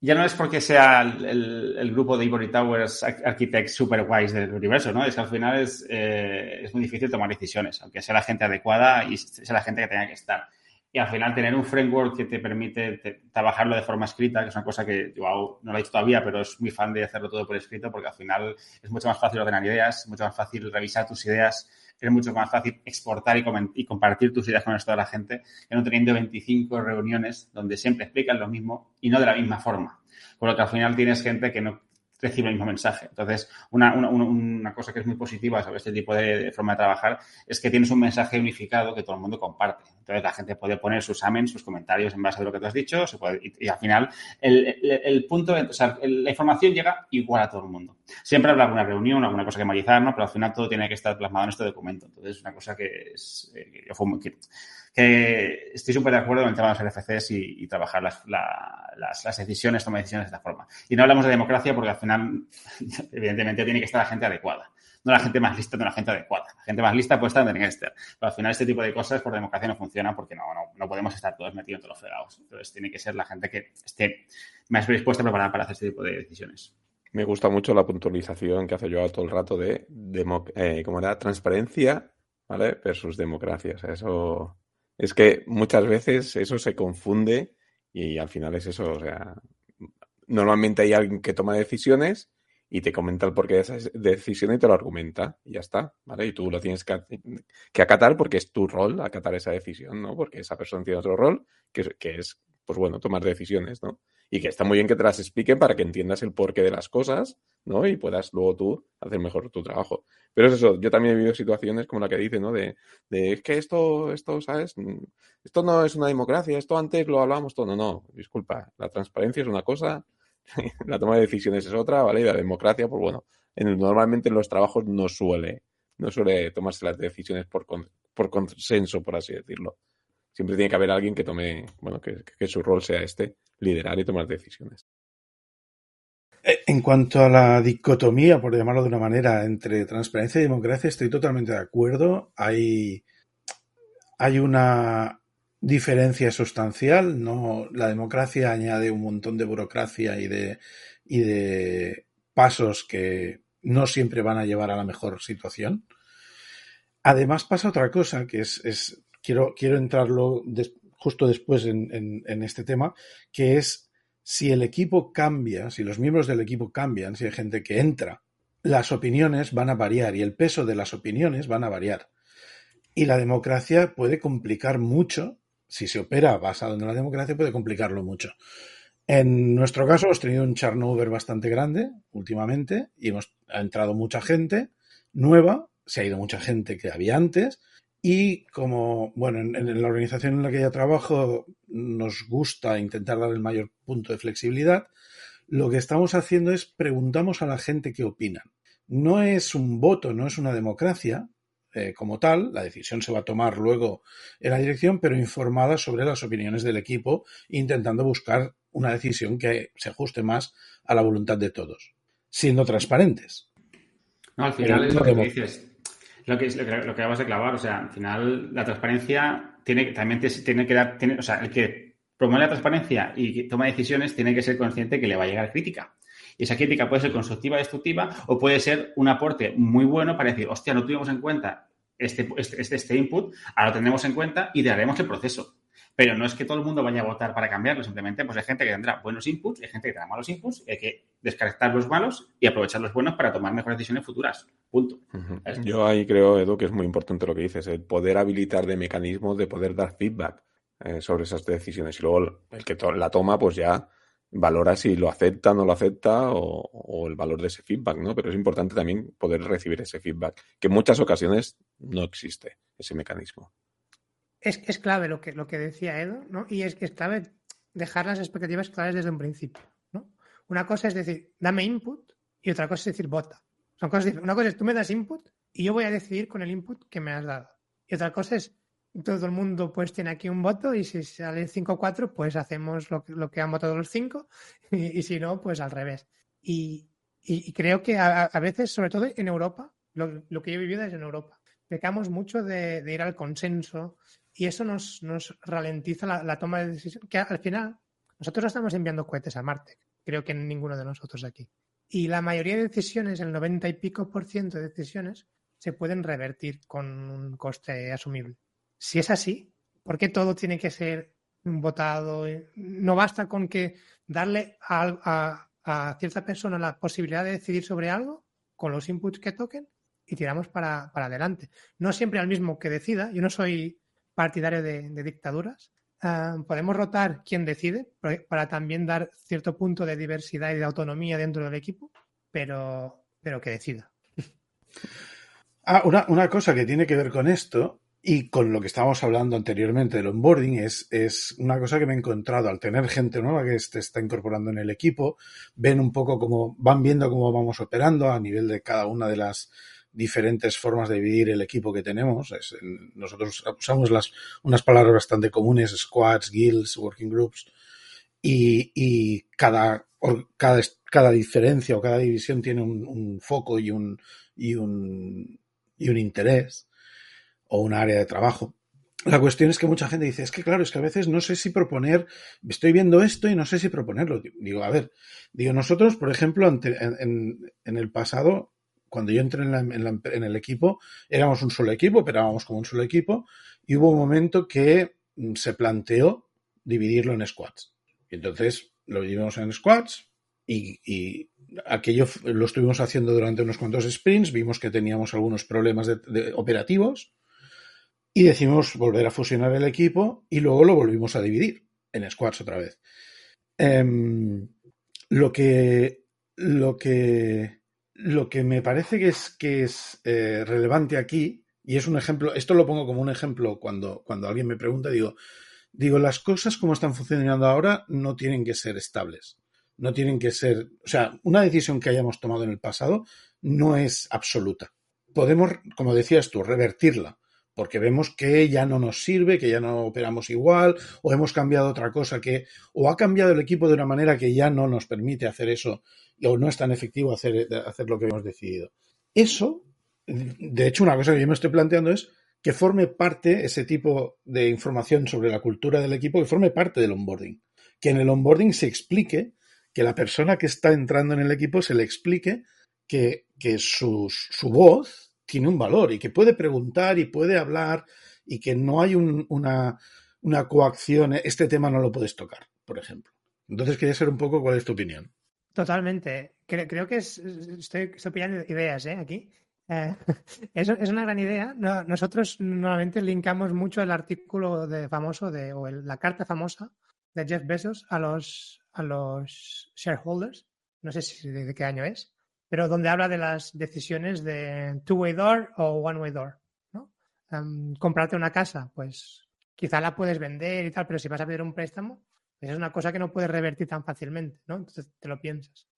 S1: ya no es porque sea el, grupo de Ivory Towers Architects super guays del universo, ¿no? Es que al final es, es muy difícil tomar decisiones, aunque sea la gente adecuada y sea la gente que tenga que estar. Y al final tener un framework que te permite te, trabajarlo de forma escrita, que es una cosa que yo no lo he hecho todavía, pero es muy fan de hacerlo todo por escrito porque al final es mucho más fácil ordenar ideas, mucho más fácil revisar tus ideas, es mucho más fácil exportar y, y, compartir tus ideas con el resto de la gente que no teniendo 25 reuniones donde siempre explican lo mismo y no de la misma forma. Por lo que al final tienes gente que no recibe el mismo mensaje. Entonces, una, una, una cosa que es muy positiva sobre este tipo de, forma de trabajar es que tienes un mensaje unificado que todo el mundo comparte. Entonces, la gente puede poner sus amens, sus comentarios en base a lo que tú has dicho, y, al final, el, el, punto, la información llega igual a todo el mundo. Siempre habrá alguna reunión, alguna cosa que matizar, ¿no? Pero al final todo tiene que estar plasmado en este documento. Entonces, es una cosa que es, eh, que, que estoy súper de acuerdo en el tema de los RFCs y, y trabajar las, la, las, las, decisiones, toma decisiones de esta forma. Y no hablamos de democracia porque al final, evidentemente, tiene que estar la gente adecuada. No la gente más lista, no la gente adecuada. La gente más lista puede estar en el Pero al final este tipo de cosas por democracia no funciona porque no, no, no podemos estar todos metidos en todos los fregados. Entonces tiene que ser la gente que esté más predispuesta a preparar para hacer este tipo de decisiones.
S2: Me gusta mucho la puntualización que hace yo todo el rato de, de eh, ¿cómo era? Transparencia, ¿vale? Versus democracia. O sea, eso es que muchas veces eso se confunde y al final es eso, o sea, normalmente hay alguien que toma decisiones y te comenta el porqué de esa decisión y te lo argumenta y ya está, ¿vale? Y tú lo tienes que, que acatar porque es tu rol acatar esa decisión, ¿no? Porque esa persona tiene otro rol que, que es, pues bueno, tomar decisiones, ¿no? Y que está muy bien que te las expliquen para que entiendas el porqué de las cosas, ¿no? Y puedas luego tú hacer mejor tu trabajo. Pero es eso, yo también he vivido situaciones como la que dice, ¿no? De, de es que esto, esto, ¿sabes? Esto no es una democracia, esto antes lo hablábamos todo. No, no, disculpa, la transparencia es una cosa, la toma de decisiones es otra, ¿vale? Y la democracia, pues bueno, en, normalmente en los trabajos no suele, no suele tomarse las decisiones por, con, por consenso, por así decirlo. Siempre tiene que haber alguien que tome, bueno, que, que su rol sea este, liderar y tomar decisiones.
S3: En cuanto a la dicotomía, por llamarlo de una manera, entre transparencia y democracia, estoy totalmente de acuerdo. Hay, hay una diferencia sustancial. No, la democracia añade un montón de burocracia y de, y de pasos que no siempre van a llevar a la mejor situación. Además pasa otra cosa que es, es quiero, quiero entrarlo justo después en, en este tema, que es si el equipo cambia, si los miembros del equipo cambian, si hay gente que entra, las opiniones van a variar y el peso de las opiniones van a variar. Y la democracia puede complicar mucho, si se opera basado en la democracia, puede complicarlo mucho. En nuestro caso hemos tenido un turnover bastante grande últimamente y hemos ha entrado mucha gente nueva, se ha ido mucha gente que había antes y como, bueno, en, en, la organización en la que ya trabajo nos gusta intentar dar el mayor punto de flexibilidad, lo que estamos haciendo es preguntamos a la gente qué opinan. No es un voto, no es una democracia eh, como tal, la decisión se va a tomar luego en la dirección, pero informada sobre las opiniones del equipo, intentando buscar una decisión que se ajuste más a la voluntad de todos, siendo transparentes.
S1: No, al final pero es lo que dices lo que, lo que, lo que acabas de clavar. O sea, al final la transparencia tiene, también tiene que dar, tiene, o sea, el que promueve la transparencia y toma decisiones tiene que ser consciente que le va a llegar crítica. Y esa crítica puede ser constructiva, destructiva, o puede ser un aporte muy bueno para decir, hostia, no tuvimos en cuenta este, este, este input, ahora lo tenemos en cuenta y haremos el proceso. Pero no es que todo el mundo vaya a votar para cambiarlo, simplemente pues hay gente que tendrá buenos inputs, hay gente que tendrá malos inputs, y hay que descartar los malos y aprovechar los buenos para tomar mejores decisiones futuras. Punto.
S2: Uh -huh. Yo ahí creo, Edu, que es muy importante lo que dices, el poder habilitar de mecanismos de poder dar feedback eh, sobre esas decisiones. Y luego el que to la toma, pues ya valora si lo acepta, no lo acepta o, o, el valor de ese feedback, ¿no? Pero es importante también poder recibir ese feedback, que en muchas ocasiones no existe ese mecanismo
S4: es, es clave lo que, lo que decía Edo, ¿no? Y es que es clave dejar las expectativas claras desde un principio, ¿no? Una cosa es decir, dame input y otra cosa es decir, vota. Son cosas. Una cosa es tú me das input y yo voy a decidir con el input que me has dado. Y otra cosa es todo el mundo pues tiene aquí un voto y si sale 5-4 pues hacemos lo lo que han votado los 5 y, y, si no pues al revés. Y, y, y creo que a, a, veces, sobre todo en Europa, lo, lo, que yo he vivido es en Europa, pecamos mucho de, de ir al consenso y eso nos, nos ralentiza la, toma de decisión, que al final nosotros no estamos enviando cohetes a Marte, creo que ninguno de nosotros aquí. Y la mayoría de decisiones, el 90 y pico por ciento de decisiones, se pueden revertir con un coste asumible. Si es así, ¿por qué todo tiene que ser votado? No basta con que darle a, a, a cierta persona la posibilidad de decidir sobre algo con los inputs que toquen y tiramos para, para adelante. No siempre al mismo que decida. Yo no soy partidario de, dictaduras. Uh, podemos rotar quien decide para también dar cierto punto de diversidad y de autonomía dentro del equipo, pero, pero que decida.
S3: Ah, una, una, cosa que tiene que ver con esto y con lo que estábamos hablando anteriormente del onboarding es, es una cosa que me he encontrado al tener gente nueva que se está incorporando en el equipo, ven un poco cómo van viendo cómo vamos operando a nivel de cada una de las diferentes formas de dividir el equipo que tenemos. Nosotros usamos las, unas palabras bastante comunes, squads, guilds, working groups, y, y cada, cada, cada, diferencia o cada división tiene un, un foco y un, y, un, y un interés o un área de trabajo. La cuestión es que mucha gente dice, es que claro, es que a veces no sé si proponer, estoy viendo esto y no sé si proponerlo. Digo, a ver, digo, nosotros, por ejemplo, ante, en, en, el pasado cuando yo entré en, el equipo, éramos un solo equipo, operábamos como un solo equipo, y hubo un momento que mm, se planteó dividirlo en squads. Entonces lo dividimos en squads y, aquello lo estuvimos haciendo durante unos cuantos sprints, vimos que teníamos algunos problemas operativos y decidimos volver a fusionar el equipo y luego lo volvimos a dividir en squads otra vez. Eh, lo que lo que lo que me parece que es, que es eh, relevante aquí, y es un ejemplo, esto lo pongo como un ejemplo cuando, cuando alguien me pregunta, digo, digo, las cosas como están funcionando ahora no tienen que ser estables. No tienen que ser, o sea, una decisión que hayamos tomado en el pasado no es absoluta. Podemos, como decías tú, revertirla, porque vemos que ya no nos sirve, que ya no operamos igual, o hemos cambiado otra cosa que, o ha cambiado el equipo de una manera que ya no nos permite hacer eso o no es tan efectivo hacer, hacer lo que hemos decidido. Eso, de hecho, una cosa que yo me estoy planteando es que forme parte ese tipo de información sobre la cultura del equipo, que forme parte del onboarding. Que en el onboarding se explique, que la persona que está entrando en el equipo se le explique que, su, voz tiene un valor y que puede preguntar y puede hablar y que no hay una, una coacción, este tema no lo puedes tocar, por ejemplo. Entonces quería saber un poco cuál es tu opinión.
S4: Totalmente. Creo, que estoy, estoy pillando ideas ¿eh? aquí. Eh, es, una gran idea. nosotros normalmente linkamos mucho el artículo de famoso de, o la carta famosa de Jeff Bezos a los, a los shareholders. No sé si de, qué año es, pero donde habla de las decisiones de two-way door o one-way door. ¿no? Em, comprarte una casa, pues quizá la puedes vender y tal, pero si vas a pedir un préstamo, pues es una cosa que no puedes revertir tan fácilmente, ¿no? Entonces te lo piensas.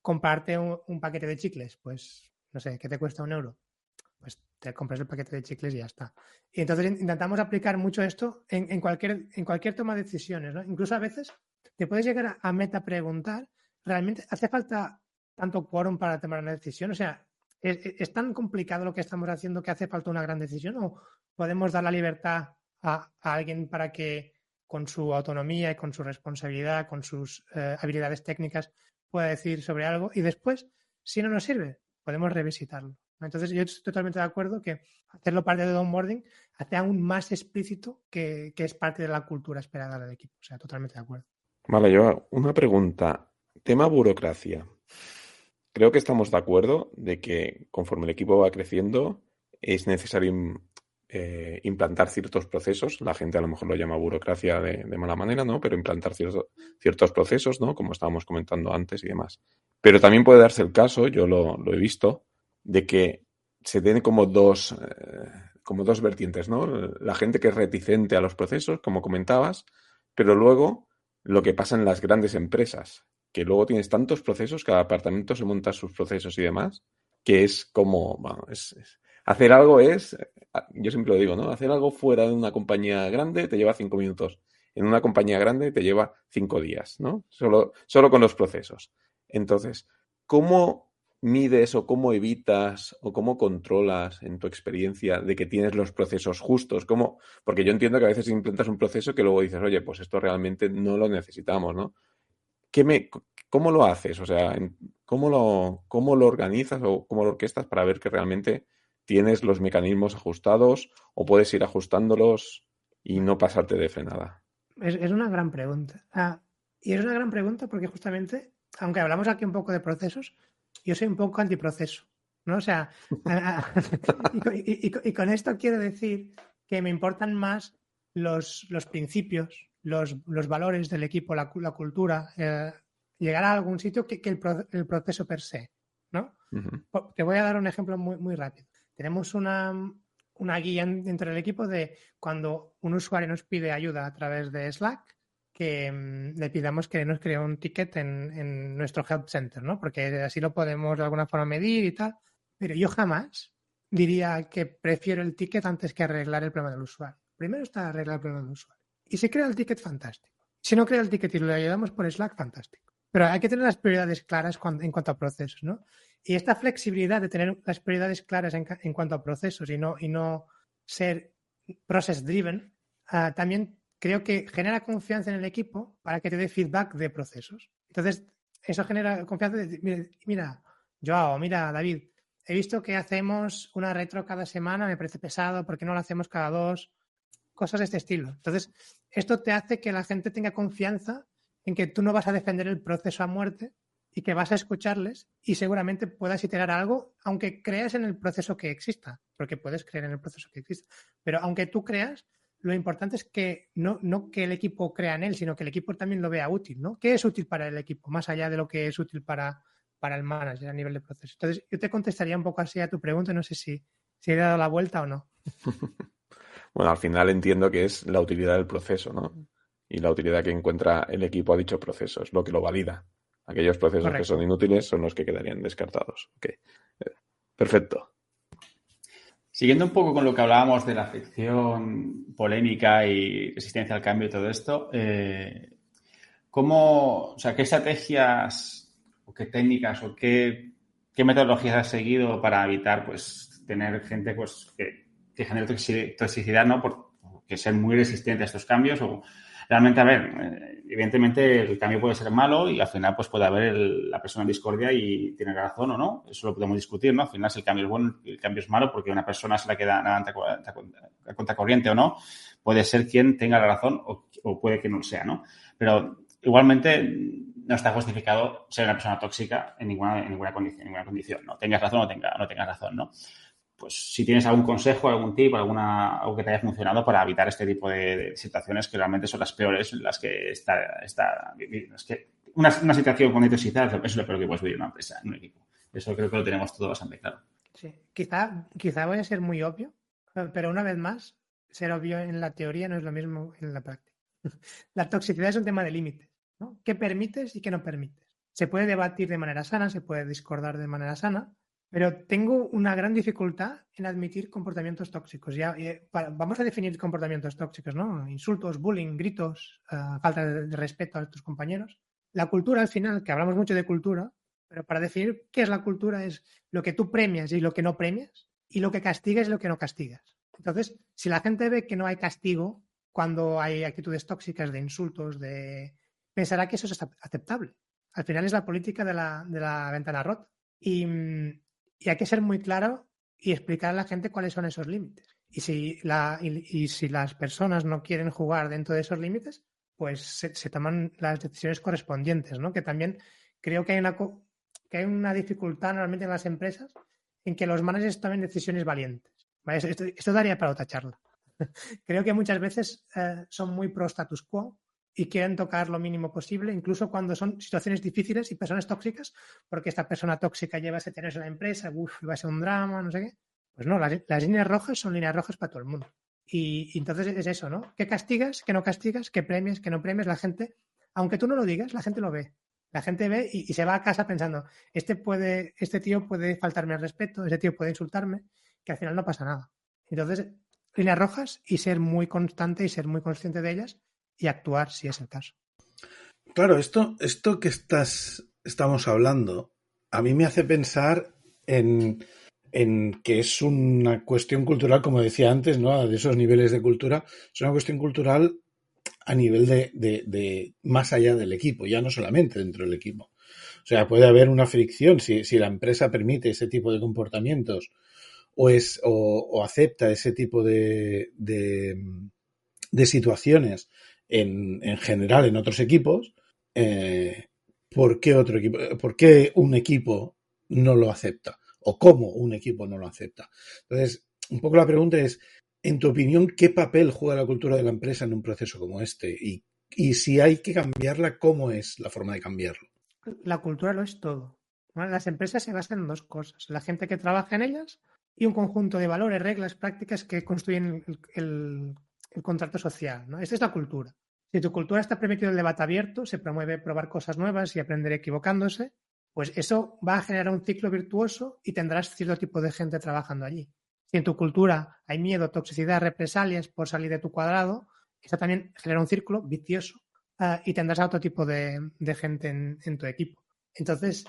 S4: comprarte un, paquete de chicles, pues no sé, ¿qué te cuesta un euro? Pues te compras el paquete de chicles y ya está. Y entonces intentamos aplicar mucho esto en, cualquier, en cualquier toma de decisiones, ¿no? Incluso a veces te puedes llegar a, meta preguntar, ¿realmente hace falta tanto quórum para tomar una decisión? O sea, ¿es, tan complicado lo que estamos haciendo que hace falta una gran decisión? ¿O podemos dar la libertad a, alguien para que con su autonomía y con su responsabilidad, con sus eh, habilidades técnicas, pueda decir sobre algo y después, si no nos sirve, podemos revisitarlo. Entonces, yo estoy totalmente de acuerdo que hacerlo parte de onboarding hace aún más explícito que, es parte de la cultura esperada del equipo. O sea, totalmente de acuerdo.
S2: Vale, yo una pregunta. Tema burocracia. Creo que estamos de acuerdo de que conforme el equipo va creciendo es necesario eh, implantar ciertos procesos. La gente a lo mejor lo llama burocracia de, mala manera, ¿no? Pero implantar ciertos, procesos, ¿no? Como estábamos comentando antes y demás. Pero también puede darse el caso, yo lo, he visto, de que se den como dos, eh, como dos vertientes, ¿no? La gente que es reticente a los procesos, como comentabas, pero luego lo que pasa en las grandes empresas, que luego tienes tantos procesos, cada apartamento se monta sus procesos y demás, que es como, bueno, es, hacer algo es, yo siempre lo digo, ¿no? Hacer algo fuera de una compañía grande te lleva cinco minutos. En una compañía grande te lleva cinco días, ¿no? Solo, solo con los procesos. Entonces, ¿cómo mides o cómo evitas o cómo controlas en tu experiencia de que tienes los procesos justos? ¿Cómo? Porque yo entiendo que a veces implementas un proceso que luego dices, oye, pues esto realmente no lo necesitamos, ¿no? ¿Qué me, ¿Cómo lo haces? O sea, ¿cómo lo, ¿cómo lo organizas o cómo lo orquestas para ver que realmente tienes los mecanismos ajustados o puedes ir ajustándolos y no pasarte de frenada?
S4: Es, una gran pregunta. Ah, y es una gran pregunta porque justamente aunque hablamos aquí un poco de procesos, yo soy un poco antiproceso, ¿no? O sea, y, con esto quiero decir que me importan más los, los principios, los, los, valores del equipo, la, la cultura, eh, llegar a algún sitio que, el, el, proceso per se, ¿no? Te voy a dar un ejemplo muy, muy rápido. Tenemos una, una guía dentro del equipo de cuando un usuario nos pide ayuda a través de Slack, que mm, le pidamos que nos cree un ticket en, nuestro Help Center, ¿no? Porque así lo podemos de alguna forma medir y tal. Pero yo jamás diría que prefiero el ticket antes que arreglar el problema del usuario. Primero está arreglar el problema del usuario. Y si crea el ticket, fantástico. Si no crea el ticket y lo ayudamos por Slack, fantástico. Pero hay que tener las prioridades claras en cuanto a procesos, ¿no? Y esta flexibilidad de tener las prioridades claras en, cuanto a procesos y no, ser process driven, ah, también creo que genera confianza en el equipo para que te dé feedback de procesos. Entonces, eso genera confianza. De, mira, Joao, mira, David, he visto que hacemos una retro cada semana, me parece pesado, ¿por qué no lo hacemos cada dos? Cosas de este estilo. Entonces, esto te hace que la gente tenga confianza en que tú no vas a defender el proceso a muerte y que vas a escucharles y seguramente puedas iterar algo, aunque creas en el proceso que exista, porque puedes creer en el proceso que exista. Pero aunque tú creas, lo importante es que no, no que el equipo crea en él, sino que el equipo también lo vea útil, ¿no? ¿Qué es útil para el equipo? Más allá de lo que es útil para, para el manager a nivel de proceso. Entonces, yo te contestaría un poco así a tu pregunta, no sé si, si he dado la vuelta o no.
S2: bueno, al final entiendo que es la utilidad del proceso, ¿no? Y la utilidad que encuentra el equipo a dicho proceso, es lo que lo valida. Aquellos procesos que son inútiles son los que quedarían descartados. Okay. Perfecto.
S1: Siguiendo un poco con lo que hablábamos de la fricción polémica y resistencia al cambio y todo esto, eh, ¿cómo, o sea, qué estrategias o qué técnicas o qué, qué metodologías has seguido para evitar pues tener gente pues que, que genere toxicidad, ¿no? Por, que ser muy resistente a estos cambios o realmente, a ver, eh, evidentemente el cambio puede ser malo y al final pues puede haber la persona en discordia y tiene razón o no, eso lo podemos discutir, ¿no? Al final si el cambio es bueno, el cambio es malo porque una persona se la queda a cuenta corriente o no, puede ser quien tenga la razón o, puede que no lo sea, ¿no? Pero igualmente no está justificado ser una persona tóxica en ninguna, en ninguna condición, ninguna condición, ¿no? Tengas razón o tenga, no tengas razón, ¿no? Pues si tienes algún consejo, algún tip, alguna, algo que te haya funcionado para evitar este tipo de, situaciones que realmente son las peores las que está, está es que una, una situación con necesidad es lo peor que puedes vivir en una empresa, en un equipo. Eso creo que lo tenemos todo bastante claro.
S4: Sí, quizá, quizá voy a ser muy obvio, pero una vez más, ser obvio en la teoría no es lo mismo en la práctica. La toxicidad es un tema de límites, ¿no? ¿Qué permites y qué no permites? Se puede debatir de manera sana, se puede discordar de manera sana, pero tengo una gran dificultad en admitir comportamientos tóxicos. Ya, eh, vamos a definir comportamientos tóxicos, ¿no? Insultos, bullying, gritos, eh, falta de, respeto a tus compañeros. La cultura, al final, que hablamos mucho de cultura, pero para definir qué es la cultura es lo que tú premias y lo que no premias, y lo que castigas y lo que no castigas. Entonces, si la gente ve que no hay castigo cuando hay actitudes tóxicas de insultos, de pensará que eso es aceptable. Al final es la política de la, de la ventana rota. Y, mm, y hay que ser muy claro y explicar a la gente cuáles son esos límites. Y si, la, las personas no quieren jugar dentro de esos límites, pues se, toman las decisiones correspondientes, ¿no? Que también creo que hay una, que hay una dificultad normalmente en las empresas en que los managers tomen decisiones valientes. Esto, daría para otra charla. creo que muchas veces eh, son muy pro status quo y quieren tocar lo mínimo posible, incluso cuando son situaciones difíciles y personas tóxicas, porque esta persona tóxica lleva ese tener en la empresa, uff, va a ser un drama, no sé qué. Pues no, las, líneas rojas son líneas rojas para todo el mundo. Y, entonces es eso, ¿no? ¿Qué castigas, qué no castigas, qué premias, qué no premias? La gente, aunque tú no lo digas, la gente lo ve. La gente ve y, se va a casa pensando, este puede, este tío puede faltarme el respeto, este tío puede insultarme, que al final no pasa nada. Entonces, líneas rojas y ser muy constante y ser muy consciente de ellas y actuar si es el caso.
S3: Claro, esto, esto que estás, estamos hablando a mí me hace pensar en, en que es una cuestión cultural, como decía antes, ¿no? De esos niveles de cultura, es una cuestión cultural a nivel de, de, más allá del equipo, ya no solamente dentro del equipo. O sea, puede haber una fricción si, si la empresa permite ese tipo de comportamientos o, es, o, acepta ese tipo de, de, situaciones en, en general en otros equipos, eh, ¿por qué otro equipo, por qué un equipo no lo acepta? ¿O cómo un equipo no lo acepta? Entonces, un poco la pregunta es, en tu opinión, ¿qué papel juega la cultura de la empresa en un proceso como este? Y, si hay que cambiarla, ¿cómo es la forma de cambiarlo?
S4: La cultura lo es todo. Las empresas se basan en dos cosas. La gente que trabaja en ellas y un conjunto de valores, reglas, prácticas que construyen el contrato social. ¿no? Esta es la cultura. Si tu cultura está permitido el debate abierto, se promueve probar cosas nuevas y aprender equivocándose, pues eso va a generar un ciclo virtuoso y tendrás cierto tipo de gente trabajando allí. Si en tu cultura hay miedo, toxicidad, represalias por salir de tu cuadrado, eso también genera un círculo vicioso uh, y tendrás a otro tipo de, gente en, tu equipo. Entonces,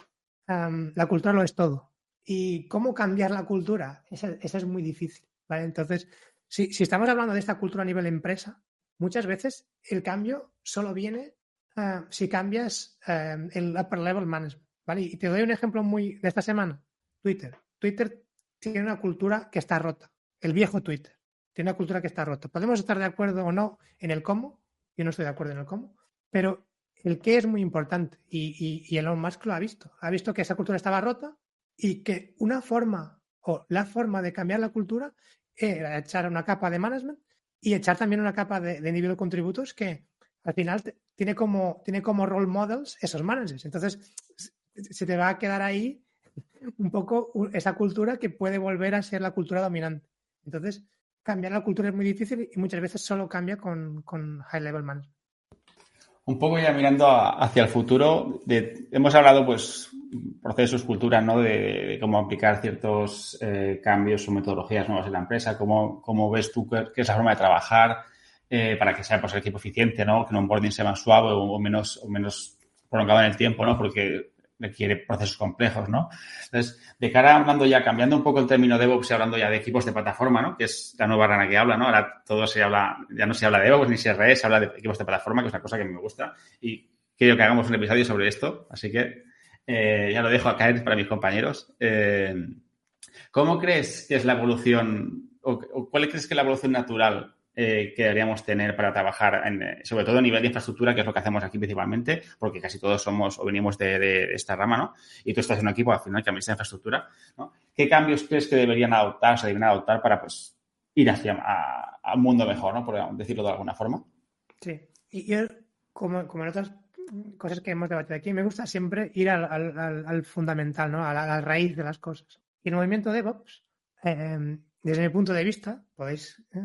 S4: la cultura lo es todo. ¿Y cómo cambiar la cultura? Esa, esa es muy difícil. ¿vale? Entonces, si, estamos hablando de esta cultura a nivel empresa, muchas veces el cambio solo viene eh, si cambias eh, el upper level management. ¿vale? Y te doy un ejemplo muy de esta semana. Twitter. Twitter tiene una cultura que está rota. El viejo Twitter tiene una cultura que está rota. Podemos estar de acuerdo o no en el cómo. Yo no estoy de acuerdo en el cómo. Pero el qué es muy importante. Y, y, y Elon Musk lo ha visto. Ha visto que esa cultura estaba rota y que una forma o la forma de cambiar la cultura era echar una capa de management y echar también una capa de, de individual contributos que al final tiene como, tiene como role models esos managers. Entonces, se te va a quedar ahí un poco esa cultura que puede volver a ser la cultura dominante. Entonces, cambiar la cultura es muy difícil y muchas veces solo cambia con, con high level management.
S1: Un poco ya mirando hacia el futuro, de, hemos hablado pues procesos, culturas, ¿no? De, cómo aplicar ciertos eh, cambios o metodologías nuevas en la empresa, cómo, cómo ves tú qué es la forma de trabajar eh, para que sea pues, el equipo eficiente, ¿no? Que un onboarding sea más suave o, menos, o menos prolongado en el tiempo, ¿no? Porque requiere procesos complejos, ¿no? Entonces, de cara hablando ya, cambiando un poco el término DevOps y hablando ya de equipos de plataforma, ¿no? Que es la nueva rana que habla, ¿no? Ahora todo se habla, ya no se habla de DevOps ni CRE, se habla de equipos de plataforma, que es una cosa que me gusta y quiero que hagamos un episodio sobre esto, así que eh, ya lo dejo a caer para mis compañeros. Eh, ¿Cómo crees que es la evolución, o, cuál crees que es la evolución natural eh, que deberíamos tener para trabajar, sobre todo a nivel de infraestructura, que es lo que hacemos aquí principalmente, porque casi todos somos o venimos de, esta rama, ¿no? Y tú estás en un equipo al final que administra infraestructura. ¿Qué cambios crees que deberían adoptar, se deberían adoptar para, pues, ir hacia un mundo mejor, ¿no? Por decirlo de alguna forma.
S4: Sí. Y yo, como, como en cosas que hemos debatido aquí, me gusta siempre ir al, fundamental, ¿no? A la, raíz de las cosas. Y el movimiento DevOps, eh, desde mi punto de vista, podéis eh,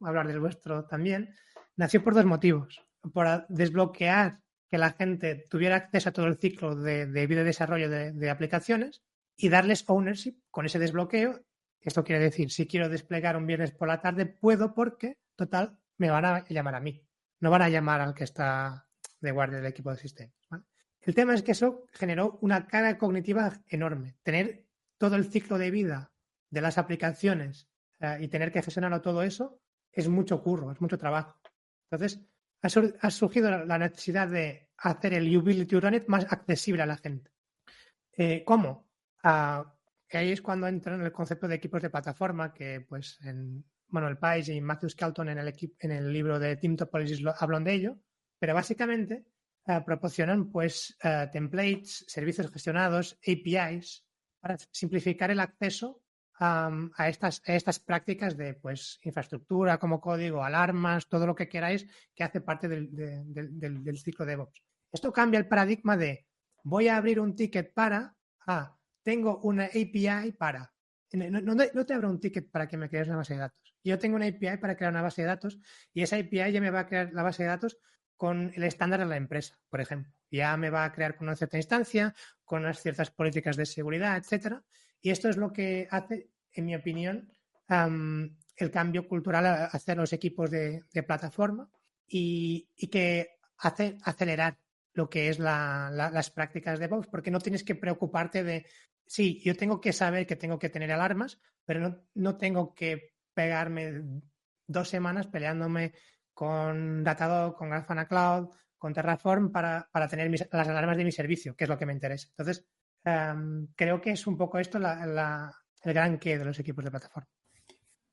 S4: hablar del vuestro también, nació por dos motivos. Por desbloquear que la gente tuviera acceso a todo el ciclo de, de vida y desarrollo de, aplicaciones y darles ownership con ese desbloqueo. Esto quiere decir, si quiero desplegar un viernes por la tarde, puedo porque, total, me van a llamar a mí. No van a llamar al que está de guardia del equipo de sistemas. El tema es que eso generó una carga cognitiva enorme. Tener todo el ciclo de vida de las aplicaciones y tener que gestionarlo todo eso es mucho curro, es mucho trabajo. Entonces, ha, surgido la necesidad de hacer el Utility Run más accesible a la gente. Eh, ¿Cómo? Ah, ahí es cuando entra en el concepto de equipos de plataforma, que pues en bueno, el Page y Matthew Skelton en el, en el libro de Team Topologies hablan de ello, pero básicamente eh, proporcionan pues eh, templates, servicios gestionados, APIs, para simplificar el acceso a, estas, estas prácticas de pues, infraestructura como código, alarmas, todo lo que queráis que hace parte del, del, ciclo de DevOps. Esto cambia el paradigma de voy a abrir un ticket para, ah, tengo una API para. No, te abro un ticket para que me crees una base de datos. Yo tengo una API para crear una base de datos y esa API ya me va a crear la base de datos con el estándar de la empresa, por ejemplo. Ya me va a crear con una cierta instancia, con unas ciertas políticas de seguridad, etcétera. Y esto es lo que hace, en mi opinión, el cambio cultural hacia los equipos de, plataforma y, que hace acelerar lo que es las prácticas de DevOps, porque no tienes que preocuparte de, sí, yo tengo que saber que tengo que tener alarmas, pero no, no tengo que pegarme dos semanas peleándome con Datadog, con Grafana Cloud, con Terraform para, tener las alarmas de mi servicio, que es lo que me interesa. Entonces, em, creo que es un poco esto el gran qué de los equipos de plataforma.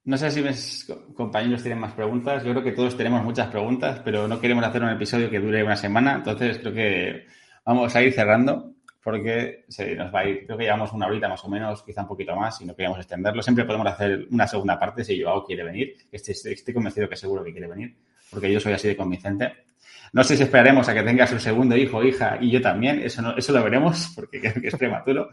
S1: No sé si mis compañeros tienen más preguntas. Yo creo que todos tenemos muchas preguntas, pero no queremos hacer un episodio que dure una semana. Entonces, creo que vamos a ir cerrando porque se nos va a ir, creo que llevamos una horita más o menos, quizá un poquito más, y no queríamos extenderlo. Siempre podemos hacer una segunda parte si Joao quiere venir. Estoy, estoy convencido que seguro que quiere venir porque yo soy así de convincente. No sé si esperaremos a que tenga su segundo hijo o hija y yo también, eso, eso lo veremos porque creo que es prematuro,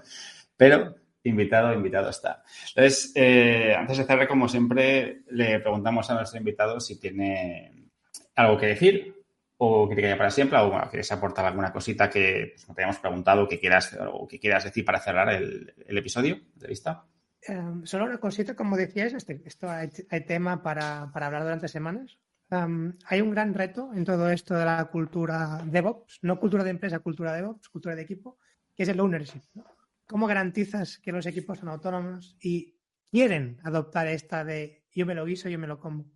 S1: pero invitado, invitado está. Entonces, eh, antes de cerrar, como siempre, le preguntamos a nuestro invitado si tiene algo que decir o que te para siempre o bueno, quieres aportar alguna cosita que pues, no te hayamos preguntado que quieras, o que quieras decir para cerrar el, episodio de vista.
S4: Em, solo una cosita, como decías, este, esto hay, tema para, para hablar durante semanas hay un gran reto en todo esto de la cultura DevOps, no cultura de empresa, cultura DevOps, cultura de equipo, que es el ownership. ¿Cómo garantizas que los equipos son autónomos y quieren adoptar esta de yo me lo guiso, yo me lo como?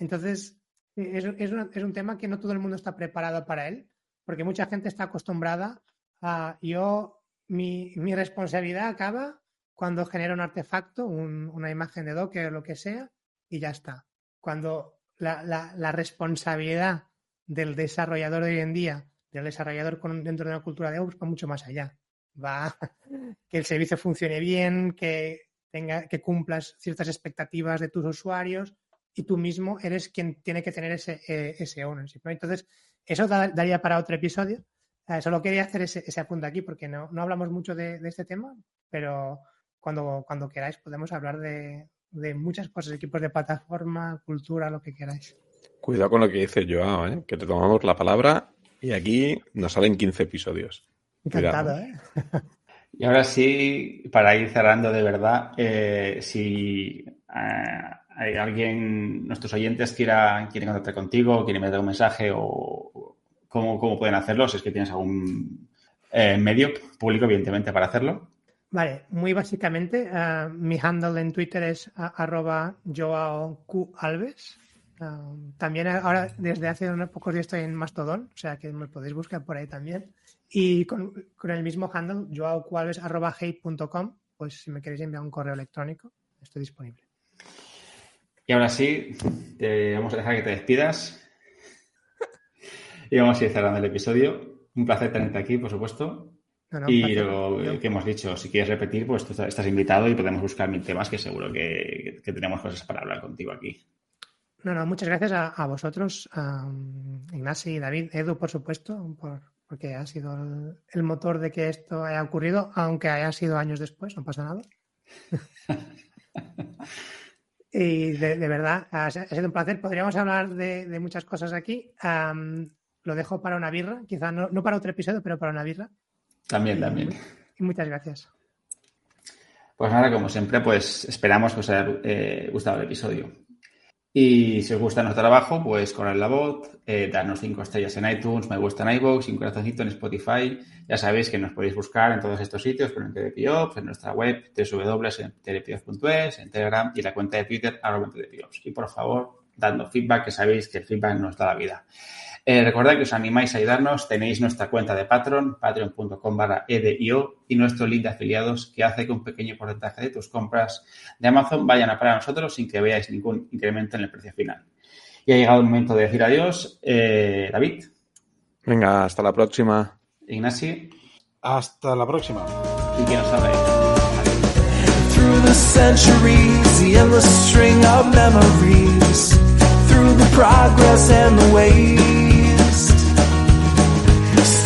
S4: entonces, es, un tema que no todo el mundo está preparado para él, porque mucha gente está acostumbrada a yo, mi, responsabilidad acaba cuando genero un artefacto, una imagen de Docker o lo que sea, y ya está. Cuando la, responsabilidad del desarrollador de hoy en día, del desarrollador dentro de una cultura de Ops, va mucho más allá. Va que el servicio funcione bien, que tenga, que cumplas ciertas expectativas de tus usuarios y tú mismo eres quien tiene que tener ese, eh, ese ownership. Entonces, eso daría para otro episodio. Eh, solo quería hacer ese, ese apunte aquí porque no, hablamos mucho de, de, este tema, pero cuando, cuando queráis podemos hablar de, de muchas cosas, equipos de plataforma, cultura, lo que queráis.
S2: Cuidado con lo que dice Joao, ¿eh? que te tomamos la palabra y aquí nos salen 15 episodios.
S4: Encantado, ¿eh?
S1: Y ahora sí, para ir cerrando de verdad, eh, si eh, hay alguien, nuestros oyentes quiera, quieren contactar contigo, quieren meter un mensaje o cómo, cómo pueden hacerlo, si es que tienes algún eh, medio público, evidentemente, para hacerlo.
S4: Vale, muy básicamente, uh, mi handle en Twitter es uh, arroba. Uh, también ahora, desde hace unos pocos días estoy en Mastodon, o sea que me podéis buscar por ahí también. Y con, con el mismo handle, joaoqalves.com, pues si me queréis enviar un correo electrónico, estoy disponible.
S1: Y ahora sí, te vamos a dejar que te despidas. Y vamos a ir cerrando el episodio. Un placer tenerte aquí, por supuesto. No, no, y lo yo... que hemos dicho, si quieres repetir, pues tú estás invitado y podemos buscar mil temas que seguro que, que tenemos cosas para hablar contigo aquí.
S4: No, no, muchas gracias a, a vosotros, a Ignasi, David, Edu, por supuesto, por, porque ha sido el, el, motor de que esto haya ocurrido, aunque haya sido años después, no pasa nada. y de, de, verdad, ha, ha, sido un placer. Podríamos hablar de, de muchas cosas aquí. Um, lo dejo para una birra, quizá no, no, para otro episodio, pero para una birra.
S1: También, también.
S4: Y muchas gracias.
S1: Pues nada, como siempre, pues esperamos que os haya eh, gustado el episodio. Y si os gusta nuestro trabajo, pues correr la voz, eh, darnos cinco estrellas en iTunes, me gusta en iVoox un corazoncito en Spotify. Ya sabéis que nos podéis buscar en todos estos sitios, pero en TDPOps, en nuestra web, www.tdpiops.es, en Telegram y la cuenta de Twitter, arroba. Y por favor, dando feedback, que sabéis que el feedback nos da la vida. Eh, recordad que os animáis a ayudarnos, tenéis nuestra cuenta de Patreon, patreon.com barra edio y nuestro link de afiliados que hace que un pequeño porcentaje de tus compras de Amazon vayan a para nosotros sin que veáis ningún incremento en el precio final. Y ha llegado el momento de decir adiós. Eh, David.
S2: Venga, hasta la próxima.
S1: Ignasi.
S3: Hasta la próxima.
S1: Y que nos
S5: Through the centuries, the endless string of memories, through the progress and the waves.